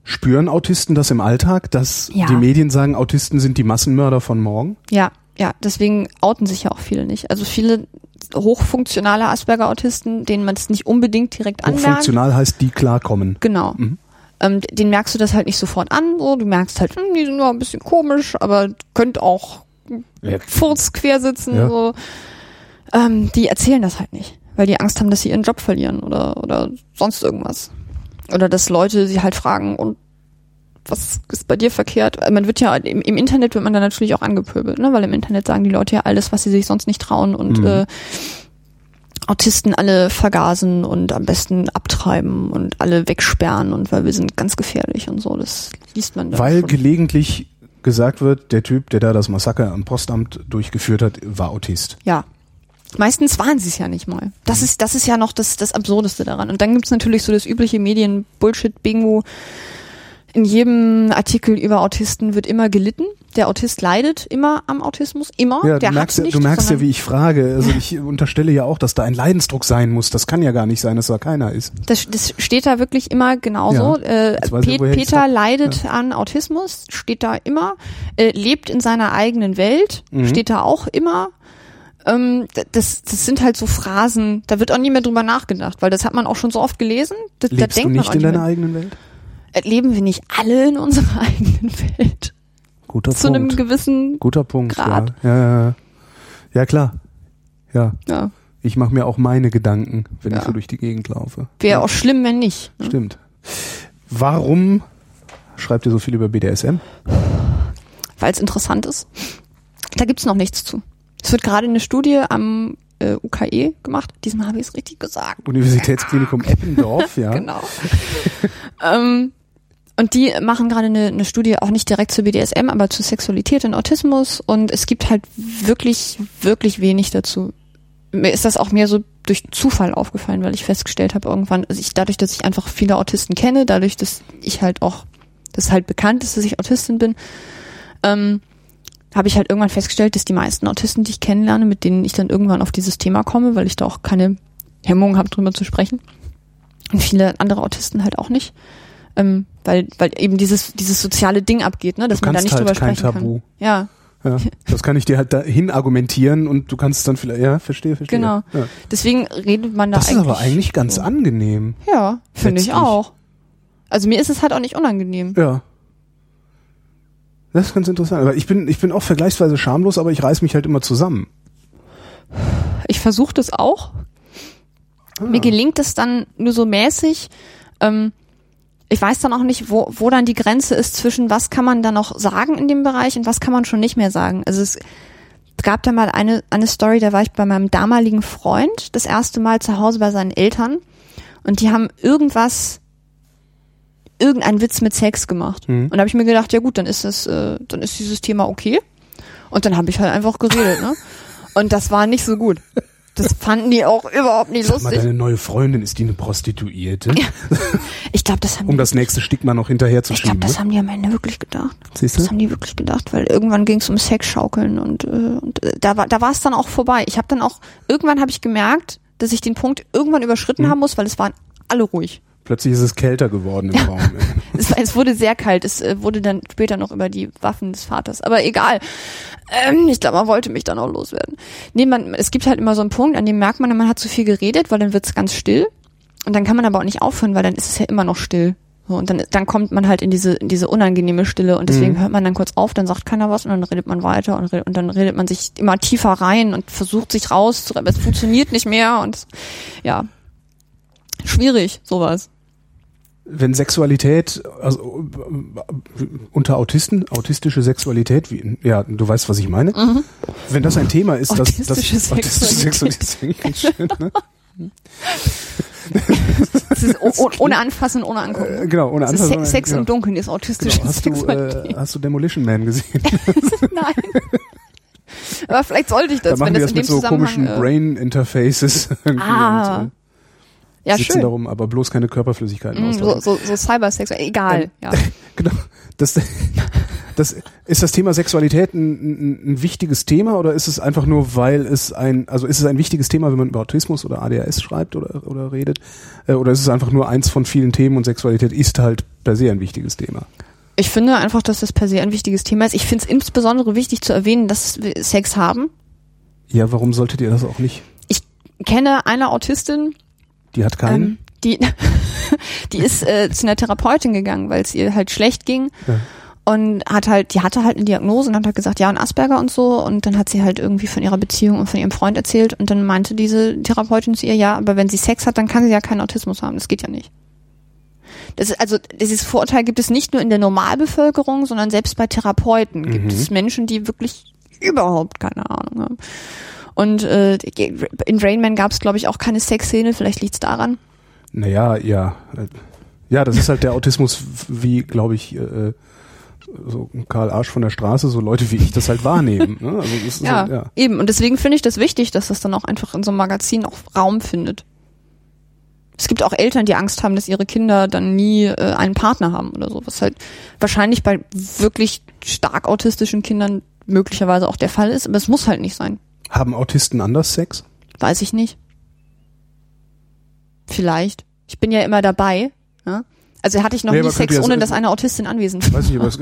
Spüren Autisten das im Alltag, dass Ja. die Medien sagen, Autisten sind die Massenmörder von morgen? Ja, ja, deswegen outen sich ja auch viele nicht. Also viele hochfunktionale Asperger-Autisten, denen man es nicht unbedingt direkt anmerkt. Hochfunktional heißt, die klarkommen. Genau. Mhm. Ähm, den merkst du das halt nicht sofort an. So, du merkst halt, hm, die sind nur ein bisschen komisch, aber könnt auch Ja. Furz quer sitzen. Ja. So. Ähm, die erzählen das halt nicht, weil die Angst haben, dass sie ihren Job verlieren oder oder sonst irgendwas. Oder dass Leute sie halt fragen und was ist bei dir verkehrt? Man wird ja im, im Internet wird man dann natürlich auch angepöbelt, ne? weil im Internet sagen die Leute ja alles, was sie sich sonst nicht trauen und Mhm. äh, Autisten alle vergasen und am besten abtreiben und alle wegsperren und weil wir sind ganz gefährlich und so. Das liest man dann Weil schon. gelegentlich gesagt wird, der Typ, der da das Massaker am Postamt durchgeführt hat, war Autist. Ja. Meistens waren sie es ja nicht mal. Das ist, das ist ja noch das, das Absurdeste daran. Und dann gibt's natürlich so das übliche Medien-Bullshit-Bingo. In jedem Artikel über Autisten wird immer gelitten. Der Autist leidet immer am Autismus. Immer. Ja, der du merkst, ja, nicht, du merkst ja, wie ich frage. Also ich unterstelle ja auch, dass da ein Leidensdruck sein muss. Das kann ja gar nicht sein, dass da keiner ist. Das, das steht da wirklich immer genauso. Ja, äh, Pet, ich's Peter leidet an Autismus, steht da immer. Äh, lebt in seiner eigenen Welt, Mhm. steht da auch immer. Ähm, das, das sind halt so Phrasen, da wird auch nie mehr drüber nachgedacht, weil das hat man auch schon so oft gelesen. Da, da Lebst du denkt man nicht auch in deiner eigenen Welt? Leben wir nicht alle in unserer eigenen Welt? Guter Zu einem Punkt. gewissen, Guter Punkt. Grad. Ja. Ja, ja, ja. ja, klar. Ja, ja, ich mache mir auch meine Gedanken, wenn Ja. ich so durch die Gegend laufe. wäre ja, auch schlimm, wenn nicht. ne? Stimmt. Warum schreibt ihr so viel über BDSM? weil es interessant ist. Da gibt's noch nichts zu. Es wird gerade eine Studie am äh, UKE gemacht. Diesmal habe ich es richtig gesagt. Universitätsklinikum Eppendorf, ja. Genau. ähm, und die machen gerade eine, eine Studie auch nicht direkt zu BDSM, aber zu Sexualität und Autismus. Und es gibt halt wirklich, wirklich wenig dazu. Mir ist das auch mehr so durch Zufall aufgefallen, weil ich festgestellt habe irgendwann, also ich, dadurch, dass ich einfach viele Autisten kenne, dadurch, dass ich halt auch, dass halt bekannt ist, dass ich Autistin bin, ähm, habe ich halt irgendwann festgestellt, dass die meisten Autisten, die ich kennenlerne, mit denen ich dann irgendwann auf dieses Thema komme, weil ich da auch keine Hemmung habe, drüber zu sprechen. Und viele andere Autisten halt auch nicht. Ähm, weil, weil eben dieses, dieses soziale Ding abgeht, ne, dass Du man da nicht halt drüber kein sprechen Tabu. kann. Ja, Ja, das kann ich dir halt dahin argumentieren und du kannst es dann vielleicht, ja, verstehe, verstehe. Genau. Ja. deswegen redet man da Das ist eigentlich. aber eigentlich ganz so. angenehm. Ja, finde ich auch. Also mir ist es halt auch nicht unangenehm. Ja. Das ist ganz interessant. Aber ich bin, ich bin auch vergleichsweise schamlos, aber ich reiß mich halt immer zusammen. Ich versuche das auch. Mir gelingt es dann nur so mäßig. Ähm, ich weiß dann auch nicht, wo, wo dann die Grenze ist zwischen was kann man da noch sagen in dem Bereich und was kann man schon nicht mehr sagen. Also es gab da mal eine, eine Story, da war ich bei meinem damaligen Freund das erste Mal zu Hause bei seinen Eltern und die haben irgendwas, irgendeinen Witz mit Sex gemacht. Mhm. Und da habe ich mir gedacht, ja gut, dann ist das, äh, dann ist dieses Thema okay. Und dann habe ich halt einfach geredet, ne? Und das war nicht so gut. Das fanden die auch überhaupt nicht Sag mal, lustig. deine neue Freundin, ist die eine Prostituierte? Ich glaube, das haben Um die, das nächste Stigma noch hinterher zu ich glaube, das ne? haben die am Ende wirklich gedacht. Siehst Das du? haben die wirklich gedacht, weil irgendwann ging es um Sexschaukeln und, äh, und äh, da war da war es dann auch vorbei. Ich habe dann auch irgendwann habe ich gemerkt, dass ich den Punkt irgendwann überschritten Mhm. haben muss, weil es waren alle ruhig. Plötzlich ist es kälter geworden im Raum. Es, es wurde sehr kalt. Es äh, wurde dann später noch über die Waffen des Vaters. Aber egal. Ähm, ich glaube, man wollte mich dann auch loswerden. Nee, man, es gibt halt immer so einen Punkt, an dem merkt man, man hat zu viel geredet, weil dann wird's ganz still. Und dann kann man aber auch nicht aufhören, weil dann ist es ja immer noch still. So, und dann, dann kommt man halt in diese, in diese unangenehme Stille und deswegen Mhm. hört man dann kurz auf, dann sagt keiner was und dann redet man weiter und, redet, und dann redet man sich immer tiefer rein und versucht sich rauszureiben. Es funktioniert nicht mehr und ja. Schwierig, sowas. Wenn Sexualität, also unter Autisten, autistische Sexualität, wie, ja, du weißt, was ich meine. Wenn das ein Thema ist, das, das Autistische Sexualität. Ganz schön, ne? Ist oh, oh, ohne Anfassen, ohne Angucken. Äh, genau, ohne Anfassen. Sex, Sex genau. im Dunkeln ist autistische Genau. Hast, du, Sexualität. äh, hast du Demolition Man gesehen? Nein. Aber vielleicht sollte ich Da das, machen wenn das in dem so komischen Zusammenhang. Äh, Brain Interfaces irgendwie Ah, ja, sitzen schön. darum, aber bloß keine Körperflüssigkeiten Mm, so, so, so cybersexuell. Egal. Ähm, ja. Genau. Das, das, ist das Thema Sexualität ein, ein, ein wichtiges Thema oder ist es einfach nur, weil es ein, also ist es ein wichtiges Thema, wenn man über Autismus oder ADHS schreibt oder, oder redet? Äh, Oder ist es einfach nur eins von vielen Themen und Sexualität ist halt per se ein wichtiges Thema? Ich finde einfach, dass das per se ein wichtiges Thema ist. Ich finde es insbesondere wichtig zu erwähnen, dass wir Sex haben. Ja, warum solltet ihr das auch nicht? Ich kenne eine Autistin, Die hat keinen? ähm, die, die ist äh, zu einer Therapeutin gegangen, weil es ihr halt schlecht ging. Ja. Und hat halt, die hatte halt eine Diagnose und hat halt gesagt, ja, und Asperger und so. Und dann hat sie halt irgendwie von ihrer Beziehung und von ihrem Freund erzählt. Und dann meinte diese Therapeutin zu ihr, ja, aber wenn sie Sex hat, dann kann sie ja keinen Autismus haben. Das geht ja nicht. Das ist, also dieses Vorurteil gibt es nicht nur in der Normalbevölkerung, sondern selbst bei Therapeuten gibt Mhm. es Menschen, die wirklich überhaupt keine Ahnung haben. Und äh, in Rain Man gab es, glaube ich, auch keine Sexszene. Vielleicht liegt's daran. Naja, ja. Ja, das ist halt der Autismus, wie, glaube ich, äh, so Karl Arsch von der Straße, so Leute wie ich das halt wahrnehmen. Ne? Also Ja, halt, ja. eben. Und deswegen finde ich das wichtig, dass das dann auch einfach in so einem Magazin auch Raum findet. Es gibt auch Eltern, die Angst haben, dass ihre Kinder dann nie äh, einen Partner haben oder so, was halt wahrscheinlich bei wirklich stark autistischen Kindern möglicherweise auch der Fall ist, aber es muss halt nicht sein. Haben Autisten anders Sex? Weiß ich nicht. Vielleicht. Ich bin ja immer dabei. Ja? Also hatte ich noch Nee, nie Sex, ohne dass eine Autistin anwesend war. Weiß nicht, aber es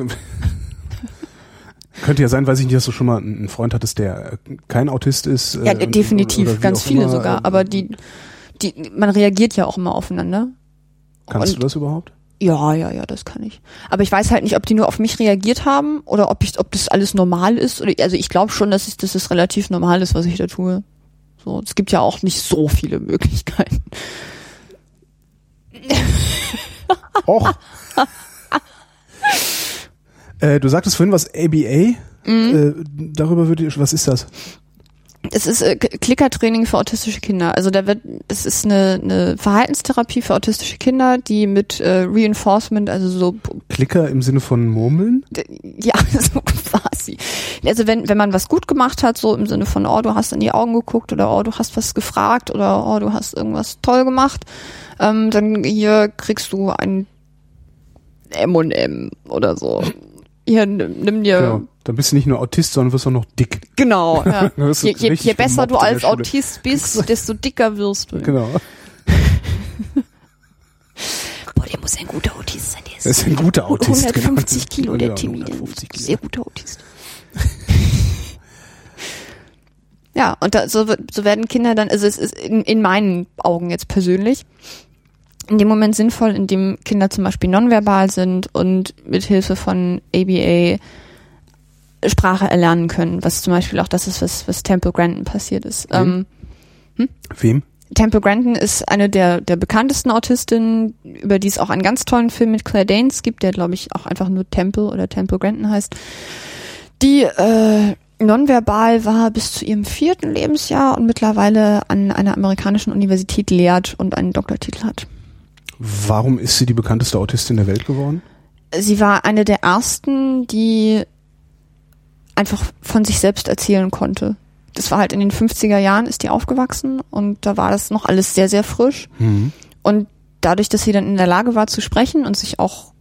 könnte ja sein, weiß ich nicht, dass du schon mal einen Freund hattest, der äh, kein Autist ist. Ja, äh, definitiv, oder ganz viele immer, sogar. äh, Aber die, die, man reagiert ja auch immer aufeinander. Kannst und- du das überhaupt? Ja, ja, ja, das kann ich. Aber ich weiß halt nicht, ob die nur auf mich reagiert haben oder ob ich, ob das alles normal ist. Oder, also ich glaube schon, dass, ich, dass es relativ normal ist, was ich da tue. So, es gibt ja auch nicht so viele Möglichkeiten. Och. äh, du sagtest vorhin was ABA. Mhm. Äh, darüber würde ich, was ist das? Es ist äh, Klickertraining für autistische Kinder. Also da wird, es ist eine, eine Verhaltenstherapie für autistische Kinder, die mit äh, Reinforcement, also so Klicker im Sinne von Murmeln? Ja, so quasi. Also wenn, wenn man was gut gemacht hat, so im Sinne von, oh, du hast in die Augen geguckt oder oh, du hast was gefragt oder oh, du hast irgendwas toll gemacht, ähm, dann hier kriegst du ein M&M oder so. Hier, nimm, dir, Genau. Dann bist du nicht nur Autist, sondern wirst auch noch dick. genau, ja. Je, je, je besser du als. Autist bist, desto dicker wirst du. Genau. Boah, der muss ein guter Autist sein. Der Das ist ein guter Autist. 150 genau. Kilo, der Ja, Timmy. der 150 Kilo. Sehr guter Autist. ja, und da, so, so werden Kinder dann, also es ist in, in meinen Augen jetzt persönlich, in dem Moment sinnvoll, in dem Kinder zum Beispiel nonverbal sind und mithilfe von ABA Sprache erlernen können, was zum Beispiel auch das ist, was, was Temple Grandin passiert ist. Mhm. Ähm, Wem? Temple Grandin ist eine der, der bekanntesten Autistinnen, über die es auch einen ganz tollen Film mit Claire Danes gibt, der glaube ich auch einfach nur Temple oder Temple Grandin heißt, die äh, nonverbal war bis zu ihrem vierten Lebensjahr und mittlerweile an einer amerikanischen Universität lehrt und einen Doktortitel hat. Warum ist sie die bekannteste Autistin der Welt geworden? Sie war eine der ersten, die einfach von sich selbst erzählen konnte. Das war halt in den 50er Jahren ist die aufgewachsen und da war das noch alles sehr, sehr frisch. Mhm. Und dadurch, dass sie dann in der Lage war zu sprechen und sich auch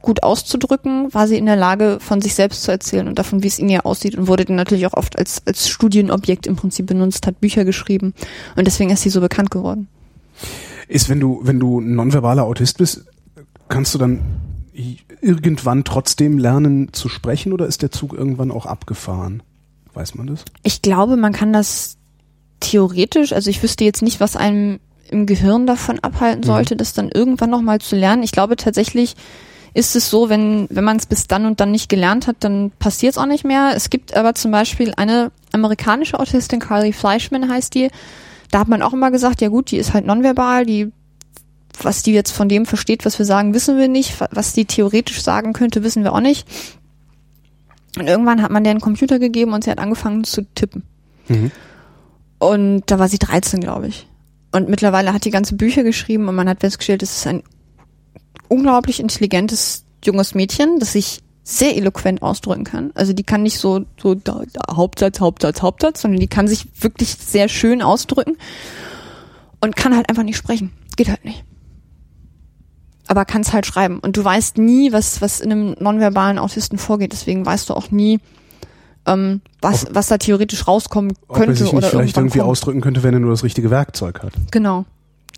gut auszudrücken, war sie in der Lage, von sich selbst zu erzählen und davon, wie es in ihr aussieht und wurde dann natürlich auch oft als, als Studienobjekt im Prinzip benutzt, hat Bücher geschrieben und deswegen ist sie so bekannt geworden. Ist, wenn du, wenn du ein nonverbaler Autist bist, kannst du dann irgendwann trotzdem lernen zu sprechen oder ist der Zug irgendwann auch abgefahren? Weiß man das? Ich glaube, man kann das theoretisch, also ich wüsste jetzt nicht, was einem im Gehirn davon abhalten sollte, das dann irgendwann nochmal zu lernen. Ich glaube tatsächlich ist es so, wenn, wenn man es bis dann und dann nicht gelernt hat, dann passiert es auch nicht mehr. Es gibt aber zum Beispiel eine amerikanische Autistin, Carly Fleischman heißt die, da hat man auch immer gesagt, ja gut, die ist halt nonverbal, die was die jetzt von dem versteht, was wir sagen, wissen wir nicht. Was die theoretisch sagen könnte, wissen wir auch nicht. Und irgendwann hat man der einen Computer gegeben und sie hat angefangen zu tippen. Mhm. Und da war sie 13, glaube ich. Und mittlerweile hat die ganze Bücher geschrieben und man hat festgestellt, es ist ein unglaublich intelligentes junges Mädchen, das sich sehr eloquent ausdrücken kann. Also die kann nicht so, so da, da, Hauptsatz, Hauptsatz, Hauptsatz, sondern die kann sich wirklich sehr schön ausdrücken und kann halt einfach nicht sprechen. Geht halt nicht. Aber kann es halt schreiben. Und du weißt nie, was, was in einem nonverbalen Autisten vorgeht. Deswegen weißt du auch nie, ähm, was, Ob- was da theoretisch rauskommen Ob er könnte sich nicht oder vielleicht irgendwie kommt. ausdrücken könnte, wenn er nur das richtige Werkzeug hat. Genau.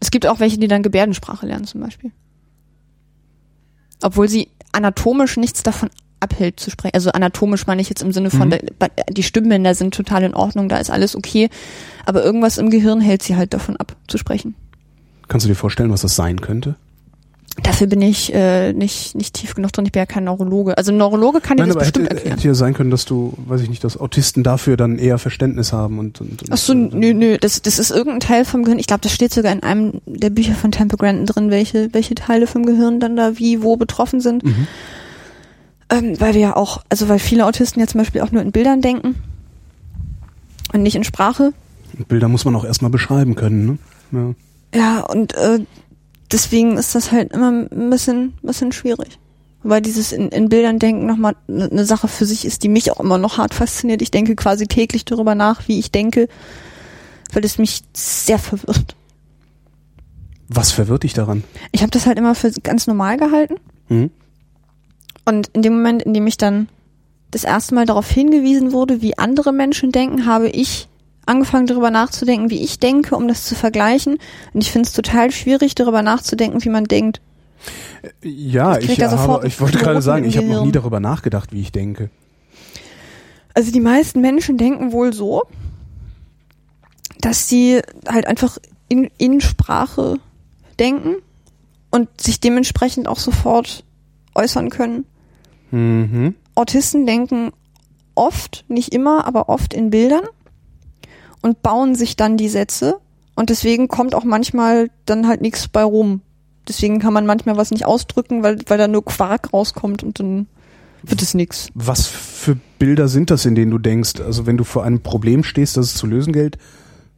Es gibt auch welche, die dann Gebärdensprache lernen zum Beispiel. Obwohl sie anatomisch nichts davon abhält zu sprechen. Also anatomisch meine ich jetzt im Sinne von, Mhm. der, die Stimmbänder sind total in Ordnung, da ist alles okay. Aber irgendwas im Gehirn hält sie halt davon ab zu sprechen. Kannst du dir vorstellen, was das sein könnte? Dafür bin ich äh, nicht, nicht tief genug drin. Ich bin ja kein Neurologe. Also ein Neurologe kann dir das aber bestimmt hätte, erklären. hätte ja sein können, dass du, weiß ich nicht, dass Autisten dafür dann eher Verständnis haben und, und, und Ach so, nö, nö, das, das ist irgendein Teil vom Gehirn. Ich glaube, das steht sogar in einem der Bücher von Temple Grandin drin, welche, welche Teile vom Gehirn dann da wie, wo betroffen sind. Mhm. Ähm, weil wir ja auch, also weil viele Autisten ja zum Beispiel auch nur in Bildern denken und nicht in Sprache. Und Bilder muss man auch erstmal beschreiben können, ne? Ja. Ja, und äh, deswegen ist das halt immer ein bisschen, bisschen schwierig. Weil dieses in, in Bildern denken nochmal eine Sache für sich ist, die mich auch immer noch hart fasziniert. Ich denke quasi täglich darüber nach, wie ich denke, weil es mich sehr verwirrt. Was verwirrt dich daran? Ich habe das halt immer für ganz normal gehalten. Hm? Und in dem Moment, in dem ich dann das erste Mal darauf hingewiesen wurde, wie andere Menschen denken, habe ich angefangen darüber nachzudenken, wie ich denke, um das zu vergleichen. Und ich finde es total schwierig, darüber nachzudenken, wie man denkt. Ja, Ich ich, habe, ich wollte gerade sagen, ich habe noch nie darüber nachgedacht, wie ich denke. Also die meisten Menschen denken wohl so, dass sie halt einfach in, in Sprache denken und sich dementsprechend auch sofort äußern können. Mhm. Autisten denken oft, nicht immer, aber oft in Bildern und bauen sich dann die Sätze und deswegen kommt auch manchmal dann halt nichts bei rum. Deswegen kann man manchmal was nicht ausdrücken, weil, weil da nur Quark rauskommt und dann wird es nix. Was für Bilder sind das, in denen du denkst? Also wenn du vor einem Problem stehst, das es zu lösen gilt,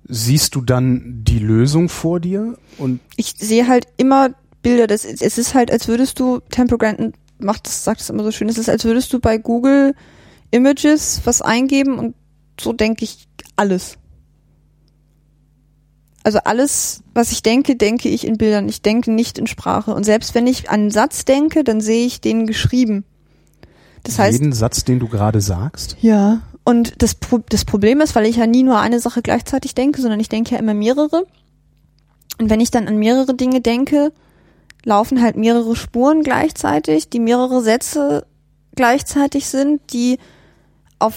siehst du dann die Lösung vor dir? Und Ich sehe halt immer Bilder, das, es ist halt, als würdest du, Temple Grandin macht das, sagt es immer so schön, es ist, als würdest du bei Google Images was eingeben und so denke ich alles. Also alles, was ich denke, denke ich in Bildern. Ich denke nicht in Sprache. Und selbst wenn ich an einen Satz denke, dann sehe ich den geschrieben. Das heißt, jeden Satz, den du gerade sagst? ja. Und das, Pro das Problem ist, weil ich ja nie nur eine Sache gleichzeitig denke, sondern ich denke ja immer mehrere. Und wenn ich dann an mehrere Dinge denke, laufen halt mehrere Spuren gleichzeitig, die mehrere Sätze gleichzeitig sind, die auf,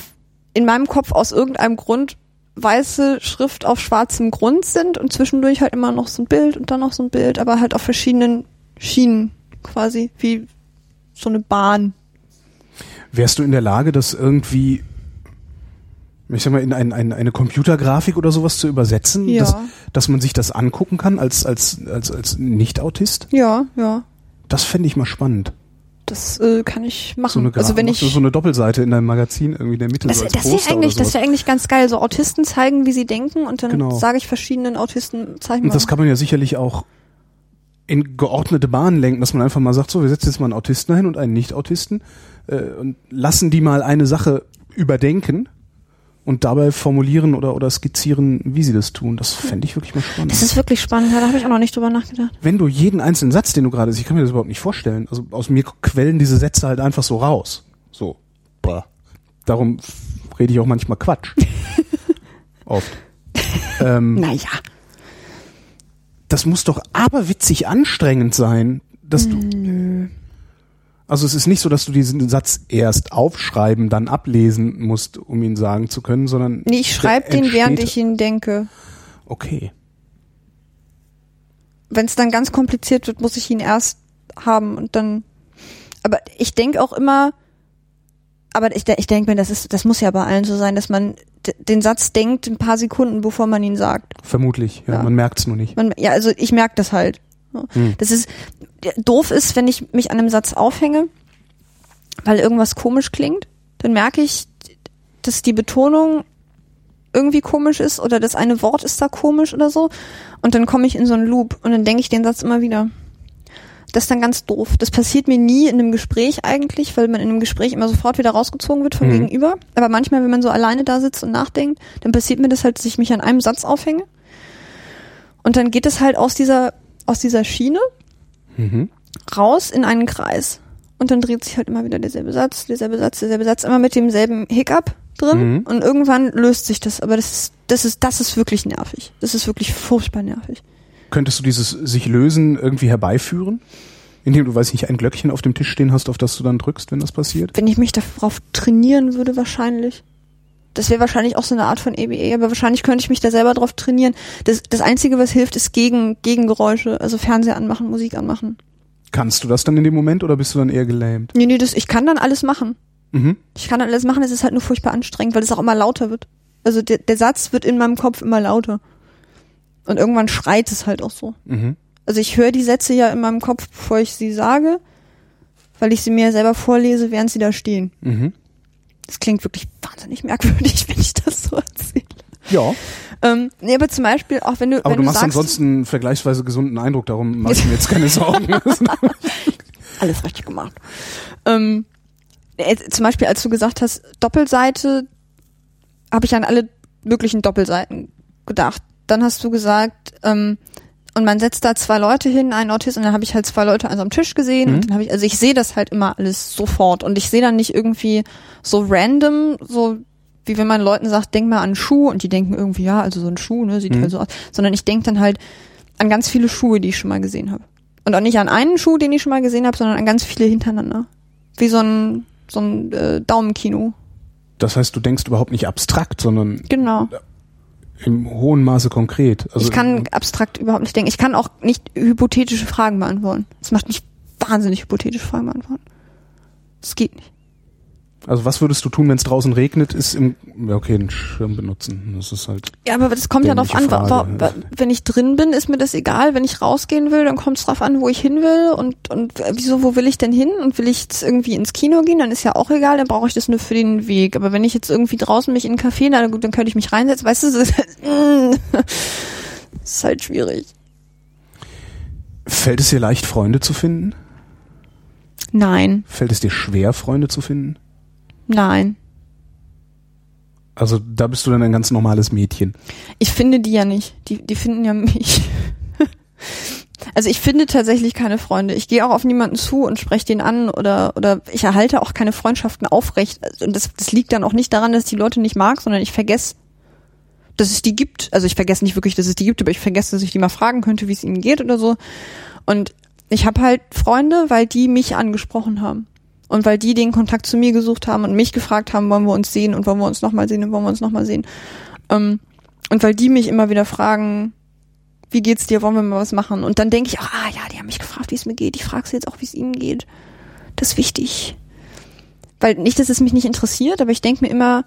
in meinem Kopf aus irgendeinem Grund weiße Schrift auf schwarzem Grund sind und zwischendurch halt immer noch so ein Bild und dann noch so ein Bild, aber halt auf verschiedenen Schienen quasi, wie so eine Bahn. Wärst du in der Lage, das irgendwie, ich sag mal, in ein, ein, eine Computergrafik oder sowas zu übersetzen, Ja. dass, dass man sich das angucken kann als, als, als, als Nicht-Autist? Ja, ja. Das fände ich mal spannend. Das äh, kann ich machen. So eine, Gra- also wenn ich so eine Doppelseite in deinem Magazin irgendwie in der Mitte das, so als das wäre eigentlich, das wäre eigentlich ganz geil. So Autisten zeigen, wie sie denken und dann Genau. sage ich verschiedenen Autisten, zeig mal. Und das kann man ja sicherlich auch in geordnete Bahnen lenken, dass man einfach mal sagt, so, wir setzen jetzt mal einen Autisten dahin und einen Nicht-Autisten äh, und lassen die mal eine Sache überdenken und dabei formulieren oder, oder skizzieren, wie sie das tun. Das fände ich wirklich mal spannend. das ist wirklich spannend. Ja, da habe ich auch noch nicht drüber nachgedacht. Wenn du jeden einzelnen Satz, den du gerade, ich kann mir das überhaupt nicht vorstellen, also aus mir quellen diese Sätze halt einfach so raus. So. Bah. Darum rede ich auch manchmal Quatsch. Oft. ähm, Naja. das muss doch aberwitzig anstrengend sein, dass du. Nö. Also es ist nicht so, dass du diesen Satz erst aufschreiben, dann ablesen musst, um ihn sagen zu können, sondern. Nee, ich schreibe den, während ich ihn denke. Okay. Wenn es dann ganz kompliziert wird, muss ich ihn erst haben und dann. Aber ich denke auch immer, aber ich, ich denke mir, das ist, das muss ja bei allen so sein, dass man den Satz denkt ein paar Sekunden, bevor man ihn sagt. Vermutlich. Ja, Ja. man merkt es nur nicht. Man, ja, also ich merke das halt. Hm. Das ist doof ist, wenn ich mich an einem Satz aufhänge, weil irgendwas komisch klingt, dann merke ich, dass die Betonung irgendwie komisch ist oder das eine Wort ist da komisch oder so und dann komme ich in so einen Loop und dann denke ich den Satz immer wieder. Das ist dann ganz doof. Das passiert mir nie in einem Gespräch eigentlich, weil man in einem Gespräch immer sofort wieder rausgezogen wird vom Mhm. Gegenüber. Aber manchmal, wenn man so alleine da sitzt und nachdenkt, dann passiert mir das halt, dass ich mich an einem Satz aufhänge. Und dann geht es halt aus dieser, aus dieser Schiene Mhm. raus in einen Kreis. Und dann dreht sich halt immer wieder derselbe Satz, derselbe Satz, derselbe Satz, immer mit demselben Hiccup drin. Mhm. Und irgendwann löst sich das. Aber das ist, das ist, das ist wirklich nervig. Das ist wirklich furchtbar nervig. Könntest du dieses sich lösen irgendwie herbeiführen? Indem du, weiß ich nicht, ein Glöckchen auf dem Tisch stehen hast, auf das du dann drückst, wenn das passiert? Wenn ich mich darauf trainieren würde, wahrscheinlich. Das wäre wahrscheinlich auch so eine Art von EBE, aber wahrscheinlich könnte ich mich da selber drauf trainieren. Das, das Einzige, was hilft, ist gegen, Gegengeräusche, also Fernseher anmachen, Musik anmachen. Kannst du das dann in dem Moment oder bist du dann eher gelähmt? Nee, nee, das, ich kann dann alles machen. Mhm. Ich kann dann alles machen, es ist halt nur furchtbar anstrengend, weil es auch immer lauter wird. Also der, der Satz wird in meinem Kopf immer lauter. Und irgendwann schreit es halt auch so. Mhm. Also ich höre die Sätze ja in meinem Kopf, bevor ich sie sage, weil ich sie mir selber vorlese, während sie da stehen. Mhm. Das klingt wirklich wahnsinnig merkwürdig, wenn ich das so erzähle. Ja, Ähm, nee, aber zum Beispiel, auch wenn du, aber wenn du machst sagst, ansonsten einen vergleichsweise gesunden Eindruck, darum mach ich mir jetzt keine Sorgen. alles richtig gemacht. Ähm, äh, zum Beispiel, als du gesagt hast, Doppelseite, habe ich an alle möglichen Doppelseiten gedacht. Dann hast du gesagt, ähm, und man setzt da zwei Leute hin, einen Autist, und dann habe ich halt zwei Leute also am Tisch gesehen Mhm. und dann habe ich, also ich sehe das halt immer alles sofort und ich sehe dann nicht irgendwie so random, so wie wenn man Leuten sagt, denk mal an einen Schuh und die denken irgendwie, ja, also so ein Schuh, ne, sieht Mhm. halt so aus, sondern ich denke dann halt an ganz viele Schuhe, die ich schon mal gesehen habe. Und auch nicht an einen Schuh, den ich schon mal gesehen habe, sondern an ganz viele hintereinander. Wie so ein, so ein äh, Daumenkino. Das heißt, du denkst überhaupt nicht abstrakt, sondern Genau. Im hohen Maße konkret. Also, ich kann abstrakt überhaupt nicht denken. Ich kann auch nicht hypothetische Fragen beantworten. Es macht mich wahnsinnig hypothetische Fragen beantworten. Das geht nicht. Also was würdest du tun, wenn es draußen regnet, ist im ja okay, einen Schirm benutzen. Das ist halt Ja, aber das kommt ja darauf an. Wa, wa, wenn ich drin bin, ist mir das egal. Wenn ich rausgehen will, dann kommt es drauf an, wo ich hin will. Und, und wieso, wo will ich denn hin? Und will ich jetzt irgendwie ins Kino gehen, dann ist ja auch egal, dann brauche ich das nur für den Weg. Aber wenn ich jetzt irgendwie draußen mich in einen Café, na gut, dann könnte ich mich reinsetzen. Weißt du, das ist, das ist halt schwierig. Fällt es dir leicht, Freunde zu finden? Nein, Fällt es dir schwer, Freunde zu finden? Nein. Also da bist du dann ein ganz normales Mädchen. Ich finde die ja nicht. Die, die finden ja mich. Also ich finde tatsächlich keine Freunde. Ich gehe auch auf niemanden zu und spreche den an oder oder ich erhalte auch keine Freundschaften aufrecht. Also, Und das, das liegt dann auch nicht daran, dass ich die Leute nicht mag, sondern ich vergesse, dass es die gibt. Also ich vergesse nicht wirklich, dass es die gibt, aber ich vergesse, dass ich die mal fragen könnte, wie es ihnen geht oder so. Und ich habe halt Freunde, weil die mich angesprochen haben. Und weil die den Kontakt zu mir gesucht haben und mich gefragt haben, wollen wir uns sehen und wollen wir uns nochmal sehen und wollen wir uns nochmal sehen. Ähm, und weil die mich immer wieder fragen, wie geht's dir, wollen wir mal was machen? Und dann denke ich, auch, ah ja, die haben mich gefragt, wie es mir geht. Ich frage sie jetzt auch, wie es ihnen geht. Das ist wichtig. Weil nicht, dass es mich nicht interessiert, aber ich denke mir immer,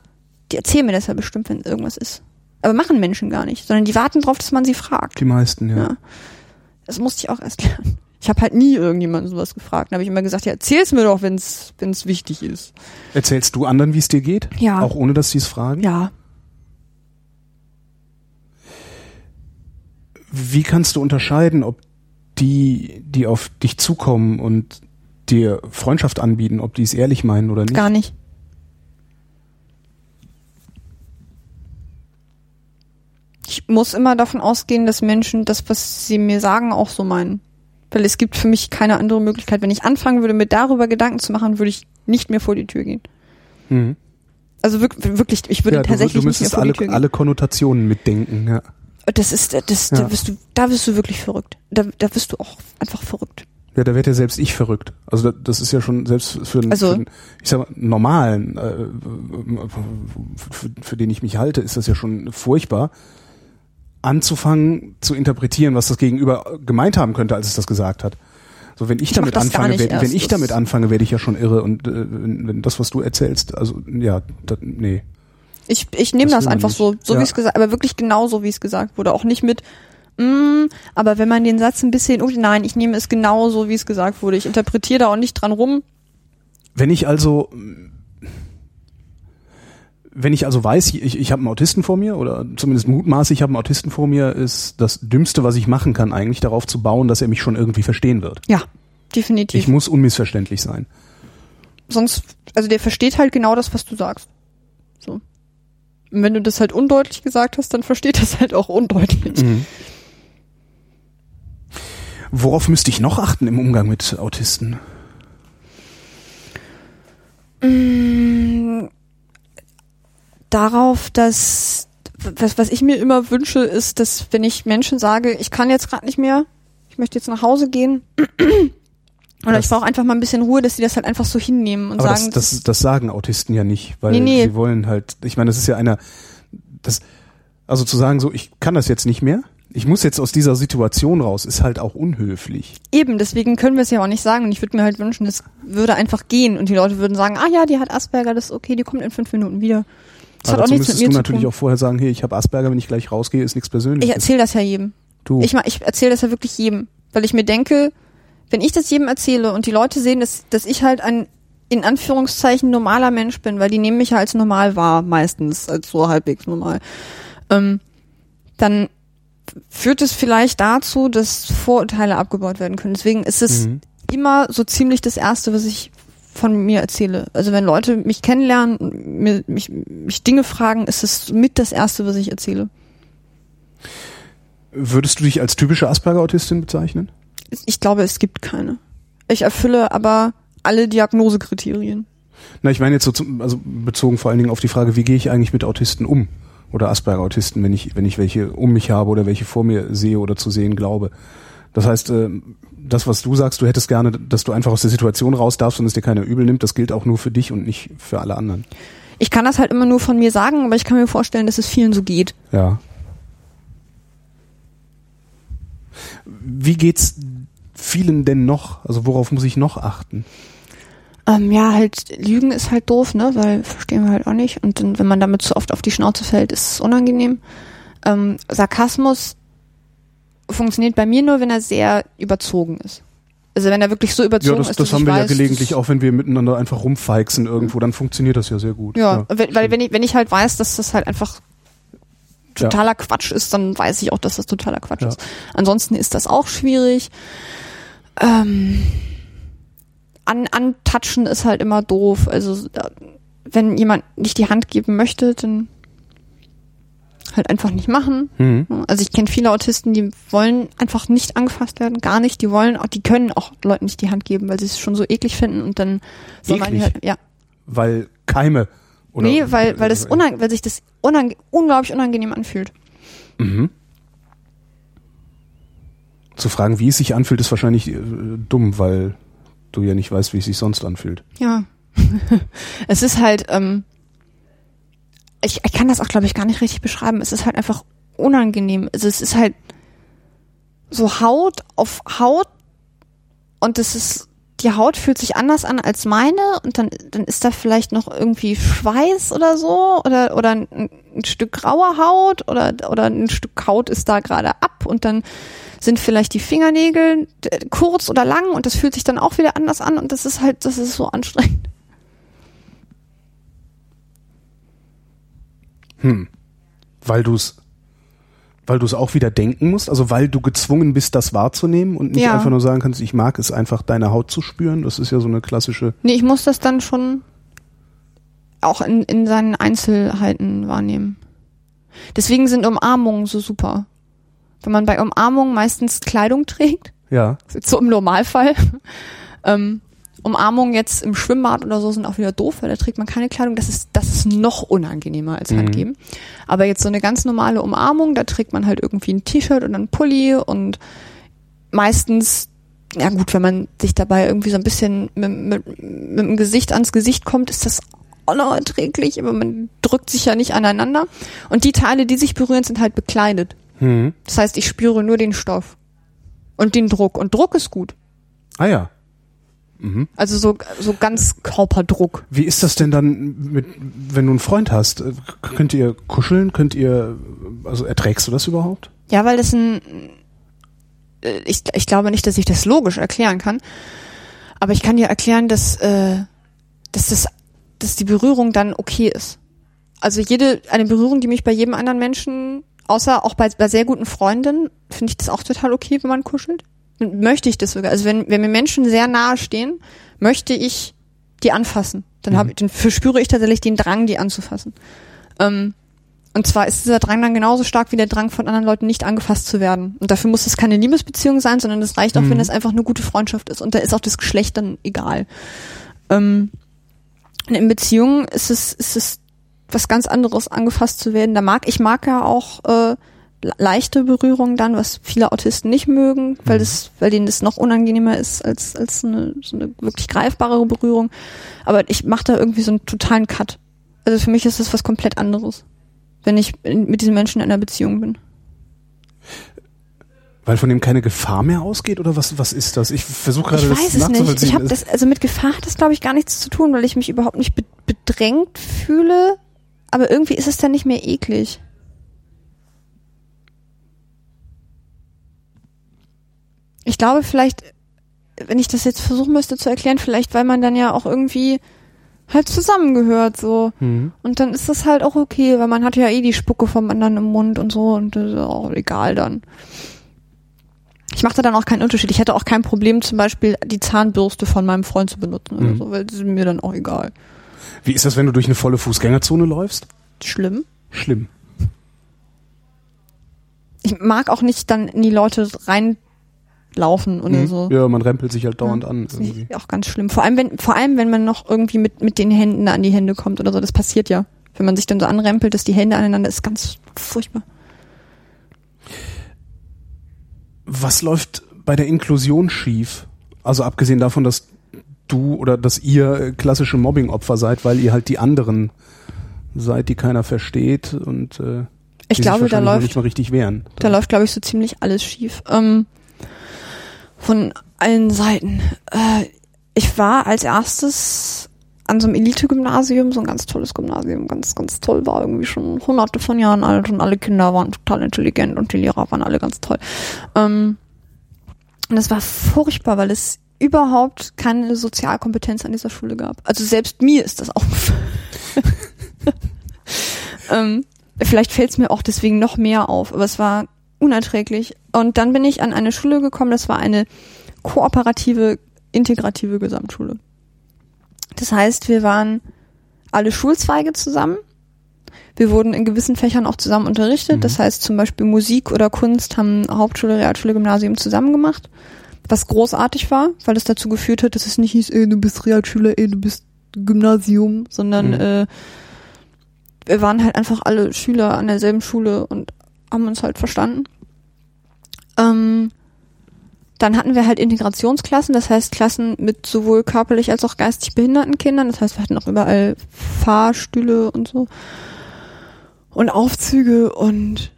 die erzählen mir das ja bestimmt, wenn irgendwas ist. Aber machen Menschen gar nicht, sondern die warten drauf, dass man sie fragt. Die meisten, ja. Ja. Das musste ich auch erst lernen. Ich habe halt nie irgendjemanden sowas gefragt. Da habe ich immer gesagt, ja, erzähl's mir doch, wenn's wenn's wichtig ist. Erzählst du anderen, wie es dir geht? Ja. Auch ohne, dass sie es fragen? Ja. Wie kannst du unterscheiden, ob die, die auf dich zukommen und dir Freundschaft anbieten, ob die es ehrlich meinen oder nicht? Gar nicht. Ich muss immer davon ausgehen, dass Menschen das, was sie mir sagen, auch so meinen. Weil es gibt für mich keine andere Möglichkeit. Wenn ich anfangen würde, mir darüber Gedanken zu machen, würde ich nicht mehr vor die Tür gehen. Mhm. Also wirklich, wirklich ich würde ja, du, tatsächlich du nicht mehr vor alle, die Tür gehen. alle Konnotationen mitdenken, ja. Das ist, das, Ja. da wirst du, da wirst du wirklich verrückt. Da, da wirst du auch einfach verrückt. Ja, da wird ja selbst ich verrückt. Also da- das ist ja schon selbst für einen, Also- für einen ich sag mal, normalen, äh, für, für den ich mich halte, ist das ja schon furchtbar, anzufangen zu interpretieren, was das Gegenüber gemeint haben könnte, als es das gesagt hat. So, wenn ich, Ich damit anfange, nicht werd, wenn ich damit anfange, werde ich ja schon irre und äh, wenn, wenn das, was du erzählst, also ja, das, nee. Ich, ich nehme Das das, einfach nicht. so, so Ja. wie es gesagt, aber wirklich genau so, wie es gesagt wurde. Auch nicht mit, mm, aber wenn man den Satz ein bisschen, oh nein, ich nehme es genau so, wie es gesagt wurde. Ich interpretiere da auch nicht dran rum. Wenn ich also wenn ich also weiß, ich, ich habe einen Autisten vor mir oder zumindest mutmaße, ich habe einen Autisten vor mir, ist das Dümmste, was ich machen kann, eigentlich darauf zu bauen, dass er mich schon irgendwie verstehen wird. Ja. definitiv. Ich muss unmissverständlich sein. Sonst, also der versteht halt genau das, was du sagst. So. Und wenn du das halt undeutlich gesagt hast, dann versteht das halt auch undeutlich. Mhm. Worauf müsste ich noch achten im Umgang mit Autisten? Mm, darauf, dass was, was ich mir immer wünsche, ist, dass wenn ich Menschen sage, ich kann jetzt gerade nicht mehr, ich möchte jetzt nach Hause gehen, oder Das- ich brauche einfach mal ein bisschen Ruhe, dass sie das halt einfach so hinnehmen und Aber sagen, das, das, das sagen Autisten ja nicht, weil Nee, nee. sie wollen halt, ich meine, das ist ja einer, das, also zu sagen so, ich kann das jetzt nicht mehr, ich muss jetzt aus dieser Situation raus, ist halt auch unhöflich. Eben, deswegen können wir es ja auch nicht sagen. Und ich würde mir halt wünschen, das würde einfach gehen und die Leute würden sagen, ah ja, die hat Asperger, das ist okay, die kommt in fünf Minuten wieder. Das Aber hat auch nichts mit müsstest mir du natürlich tun. auch vorher sagen, hey, ich habe Asperger, wenn ich gleich rausgehe, ist nichts Ich Persönliches. erzähle das ja jedem. du. Ich, ich erzähle das ja wirklich jedem, weil ich mir denke, wenn ich das jedem erzähle und die Leute sehen, dass, dass ich halt ein in Anführungszeichen normaler Mensch bin, weil die nehmen mich ja als normal wahr, meistens, als so halbwegs normal, ähm, dann führt es vielleicht dazu, dass Vorurteile abgebaut werden können. Deswegen ist es Mhm. immer so ziemlich das Erste, was ich von mir erzähle. Also wenn Leute mich kennenlernen, mir, mich, mich Dinge fragen, ist es mit das Erste, was ich erzähle. Würdest du dich als typische Asperger-Autistin bezeichnen? Ich glaube, es gibt keine. Ich erfülle aber alle Diagnosekriterien. Na, ich meine jetzt so zum, also bezogen vor allen Dingen auf die Frage, wie gehe ich eigentlich mit Autisten um? Oder Asperger-Autisten, wenn ich, wenn ich welche um mich habe oder welche vor mir sehe oder zu sehen glaube. Das heißt, äh, das, was du sagst, du hättest gerne, dass du einfach aus der Situation raus darfst und es dir keiner übel nimmt, das gilt auch nur für dich und nicht für alle anderen. Ich kann das halt immer nur von mir sagen, aber ich kann mir vorstellen, dass es vielen so geht. Ja. Wie geht's vielen denn noch? Also worauf muss ich noch achten? Ähm, ja, halt, Lügen ist halt doof, ne, weil verstehen wir halt auch nicht. Und dann, wenn man damit zu oft auf die Schnauze fällt, ist es unangenehm. Ähm, Sarkasmus funktioniert bei mir nur, wenn er sehr überzogen ist. Also wenn er wirklich so Ja, überzogen das, ist, das haben wir ja weiß, gelegentlich das- auch, wenn wir miteinander einfach rumfeixen irgendwo, dann funktioniert das ja sehr gut. Ja, weil, weil wenn ich, wenn ich halt weiß, dass das halt einfach Ja. totaler Quatsch ist, dann weiß ich auch, dass das totaler Quatsch Ja. ist. Ansonsten ist das auch schwierig. Ähm, an, antatschen ist halt immer doof. Also da- wenn jemand nicht die Hand geben möchte, dann halt einfach nicht machen. Mhm. Also ich kenne viele Autisten, die wollen einfach nicht angefasst werden, gar nicht. Die wollen, die können auch Leuten nicht die Hand geben, weil sie es schon so eklig finden und dann soll man halt, ja. Weil Keime oder nee, weil, weil, das unang weil sich das unang unglaublich unangenehm anfühlt. Mhm. Zu fragen, wie es sich anfühlt, ist wahrscheinlich äh, dumm, weil du ja nicht weißt, wie es sich sonst anfühlt. Ja. es ist halt, ähm, ich, ich kann das auch, glaube ich, gar nicht richtig beschreiben. Es ist halt einfach unangenehm. Also es ist halt so Haut auf Haut und es ist, die Haut fühlt sich anders an als meine und dann, dann ist da vielleicht noch irgendwie Schweiß oder so oder, oder ein, ein Stück graue Haut oder, oder ein Stück Haut ist da gerade ab und dann sind vielleicht die Fingernägel äh, kurz oder lang und das fühlt sich dann auch wieder anders an und das ist halt, das ist so anstrengend. Hm. Weil du es weil du es auch wieder denken musst, also weil du gezwungen bist, das wahrzunehmen und nicht Ja. einfach nur sagen kannst, ich mag es einfach, deine Haut zu spüren. Das ist ja so eine klassische. Nee, ich muss das dann schon auch in, in seinen Einzelheiten wahrnehmen. Deswegen sind Umarmungen so super. Wenn man bei Umarmungen meistens Kleidung trägt, Ja. so im Normalfall, ähm, Umarmungen jetzt im Schwimmbad oder so sind auch wieder doof, weil da trägt man keine Kleidung. Das ist, das ist noch unangenehmer als Mhm. Handgeben. Aber jetzt so eine ganz normale Umarmung, da trägt man halt irgendwie ein T-Shirt und ein Pulli und meistens, ja gut, wenn man sich dabei irgendwie so ein bisschen mit, mit, mit dem Gesicht ans Gesicht kommt, ist das unerträglich, aber man drückt sich ja nicht aneinander. Und die Teile, die sich berühren, sind halt bekleidet. Hm. Das heißt, ich spüre nur den Stoff und den Druck. Und Druck ist gut. Ah ja. Also so, so ganz Körperdruck. Wie ist das denn dann mit, wenn du einen Freund hast? Äh, Könnt ihr kuscheln? Könnt ihr, also erträgst du das überhaupt? Ja, weil das ein, äh, ich, ich glaube nicht, dass ich das logisch erklären kann. Aber ich kann dir erklären, dass, äh, dass das, dass die Berührung dann okay ist. Also jede, eine Berührung, die mich bei jedem anderen Menschen, außer auch bei, bei sehr guten Freunden, finde ich das auch total okay, wenn man kuschelt. Möchte ich das sogar. Also wenn, wenn mir Menschen sehr nahe stehen, möchte ich die anfassen. Dann, hab, dann verspüre ich tatsächlich den Drang, die anzufassen. Ähm, und zwar ist dieser Drang dann genauso stark wie der Drang von anderen Leuten, nicht angefasst zu werden. Und dafür muss es keine Liebesbeziehung sein, sondern es reicht auch, wenn es einfach eine gute Freundschaft ist. Und da ist auch das Geschlecht dann egal. Ähm, und in Beziehungen ist es, ist es was ganz anderes, angefasst zu werden. Da mag, ich mag ja auch äh, leichte Berührungen dann, was viele Autisten nicht mögen, weil das, weil denen das noch unangenehmer ist als, als eine, so eine wirklich greifbare Berührung. Aber ich mache da irgendwie so einen totalen Cut. Also für mich ist das was komplett anderes, wenn ich mit diesen Menschen in einer Beziehung bin. Weil von dem keine Gefahr mehr ausgeht oder was, was ist das? Ich versuche gerade Ich das weiß es nicht. Ich habe das, also mit Gefahr hat das glaube ich gar nichts zu tun, weil ich mich überhaupt nicht be bedrängt fühle. Aber irgendwie ist es dann nicht mehr eklig. Ich glaube vielleicht, wenn ich das jetzt versuchen müsste zu erklären, vielleicht weil man dann ja auch irgendwie halt zusammengehört so. Mhm. Und dann ist das halt auch okay, weil man hat ja eh die Spucke vom anderen im Mund und so und das ist auch egal dann. Ich mache da dann auch keinen Unterschied. Ich hätte auch kein Problem, zum Beispiel die Zahnbürste von meinem Freund zu benutzen oder Mhm. so, weil das ist mir dann auch egal. Wie ist das, wenn du durch eine volle Fußgängerzone läufst? Schlimm. Schlimm. Ich mag auch nicht dann in die Leute reinlaufen oder Mhm. so. Ja, man rempelt sich halt dauernd Ja, an. Das ist Irgendwie. nicht- auch ganz schlimm. Vor allem, wenn, vor allem, wenn man noch irgendwie mit, mit den Händen an die Hände kommt oder so. Das passiert ja. Wenn man sich dann so anrempelt, dass die Hände aneinander ist ganz furchtbar. Was läuft bei der Inklusion schief? Also abgesehen davon, dass du oder dass ihr klassische Mobbing-Opfer seid, weil ihr halt die anderen seid, die keiner versteht und äh, Ich die glaube, sich da läuft nicht mal richtig wehren. Da läuft, glaube ich, so ziemlich alles schief. Ähm, von allen Seiten. Äh, ich war als erstes an so einem Elite-Gymnasium, so ein ganz tolles Gymnasium, ganz, ganz toll, war irgendwie schon hunderte von Jahren alt und alle Kinder waren total intelligent und die Lehrer waren alle ganz toll. Ähm, und das war furchtbar, weil es überhaupt keine Sozialkompetenz an dieser Schule gab. Also selbst mir ist das aufgefallen. ähm, vielleicht fällt es mir auch deswegen noch mehr auf, aber es war unerträglich. Und dann bin ich an eine Schule gekommen, das war eine kooperative, integrative Gesamtschule. Das heißt, wir waren alle Schulzweige zusammen. Wir wurden in gewissen Fächern auch zusammen unterrichtet. Das heißt zum Beispiel Musik oder Kunst haben Hauptschule, Realschule, Gymnasium zusammen gemacht. Was großartig war, weil es dazu geführt hat, dass es nicht hieß, ey, du bist Realschule, ey, du bist Gymnasium, sondern Mhm. äh, wir waren halt einfach alle Schüler an derselben Schule und haben uns halt verstanden. Ähm, dann hatten wir halt Integrationsklassen, das heißt Klassen mit sowohl körperlich als auch geistig behinderten Kindern. Das heißt, wir hatten auch überall Fahrstühle und so und Aufzüge und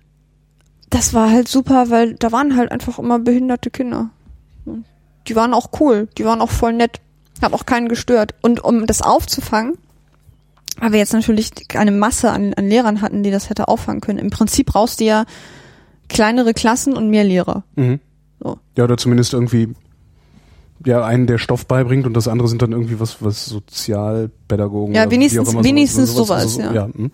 das war halt super, weil da waren halt einfach immer behinderte Kinder. Die waren auch cool, die waren auch voll nett, hat auch keinen gestört. Und um das aufzufangen, weil wir jetzt natürlich eine Masse an, an Lehrern hatten, die das hätte auffangen können. Im Prinzip brauchst du ja kleinere Klassen und mehr Lehrer. Mhm. So. Ja, oder zumindest irgendwie ja einen, der Stoff beibringt und das andere sind dann irgendwie was, was Sozialpädagogen. Ja, wenigstens- immer, wenigstens sowas, also, ja. hm.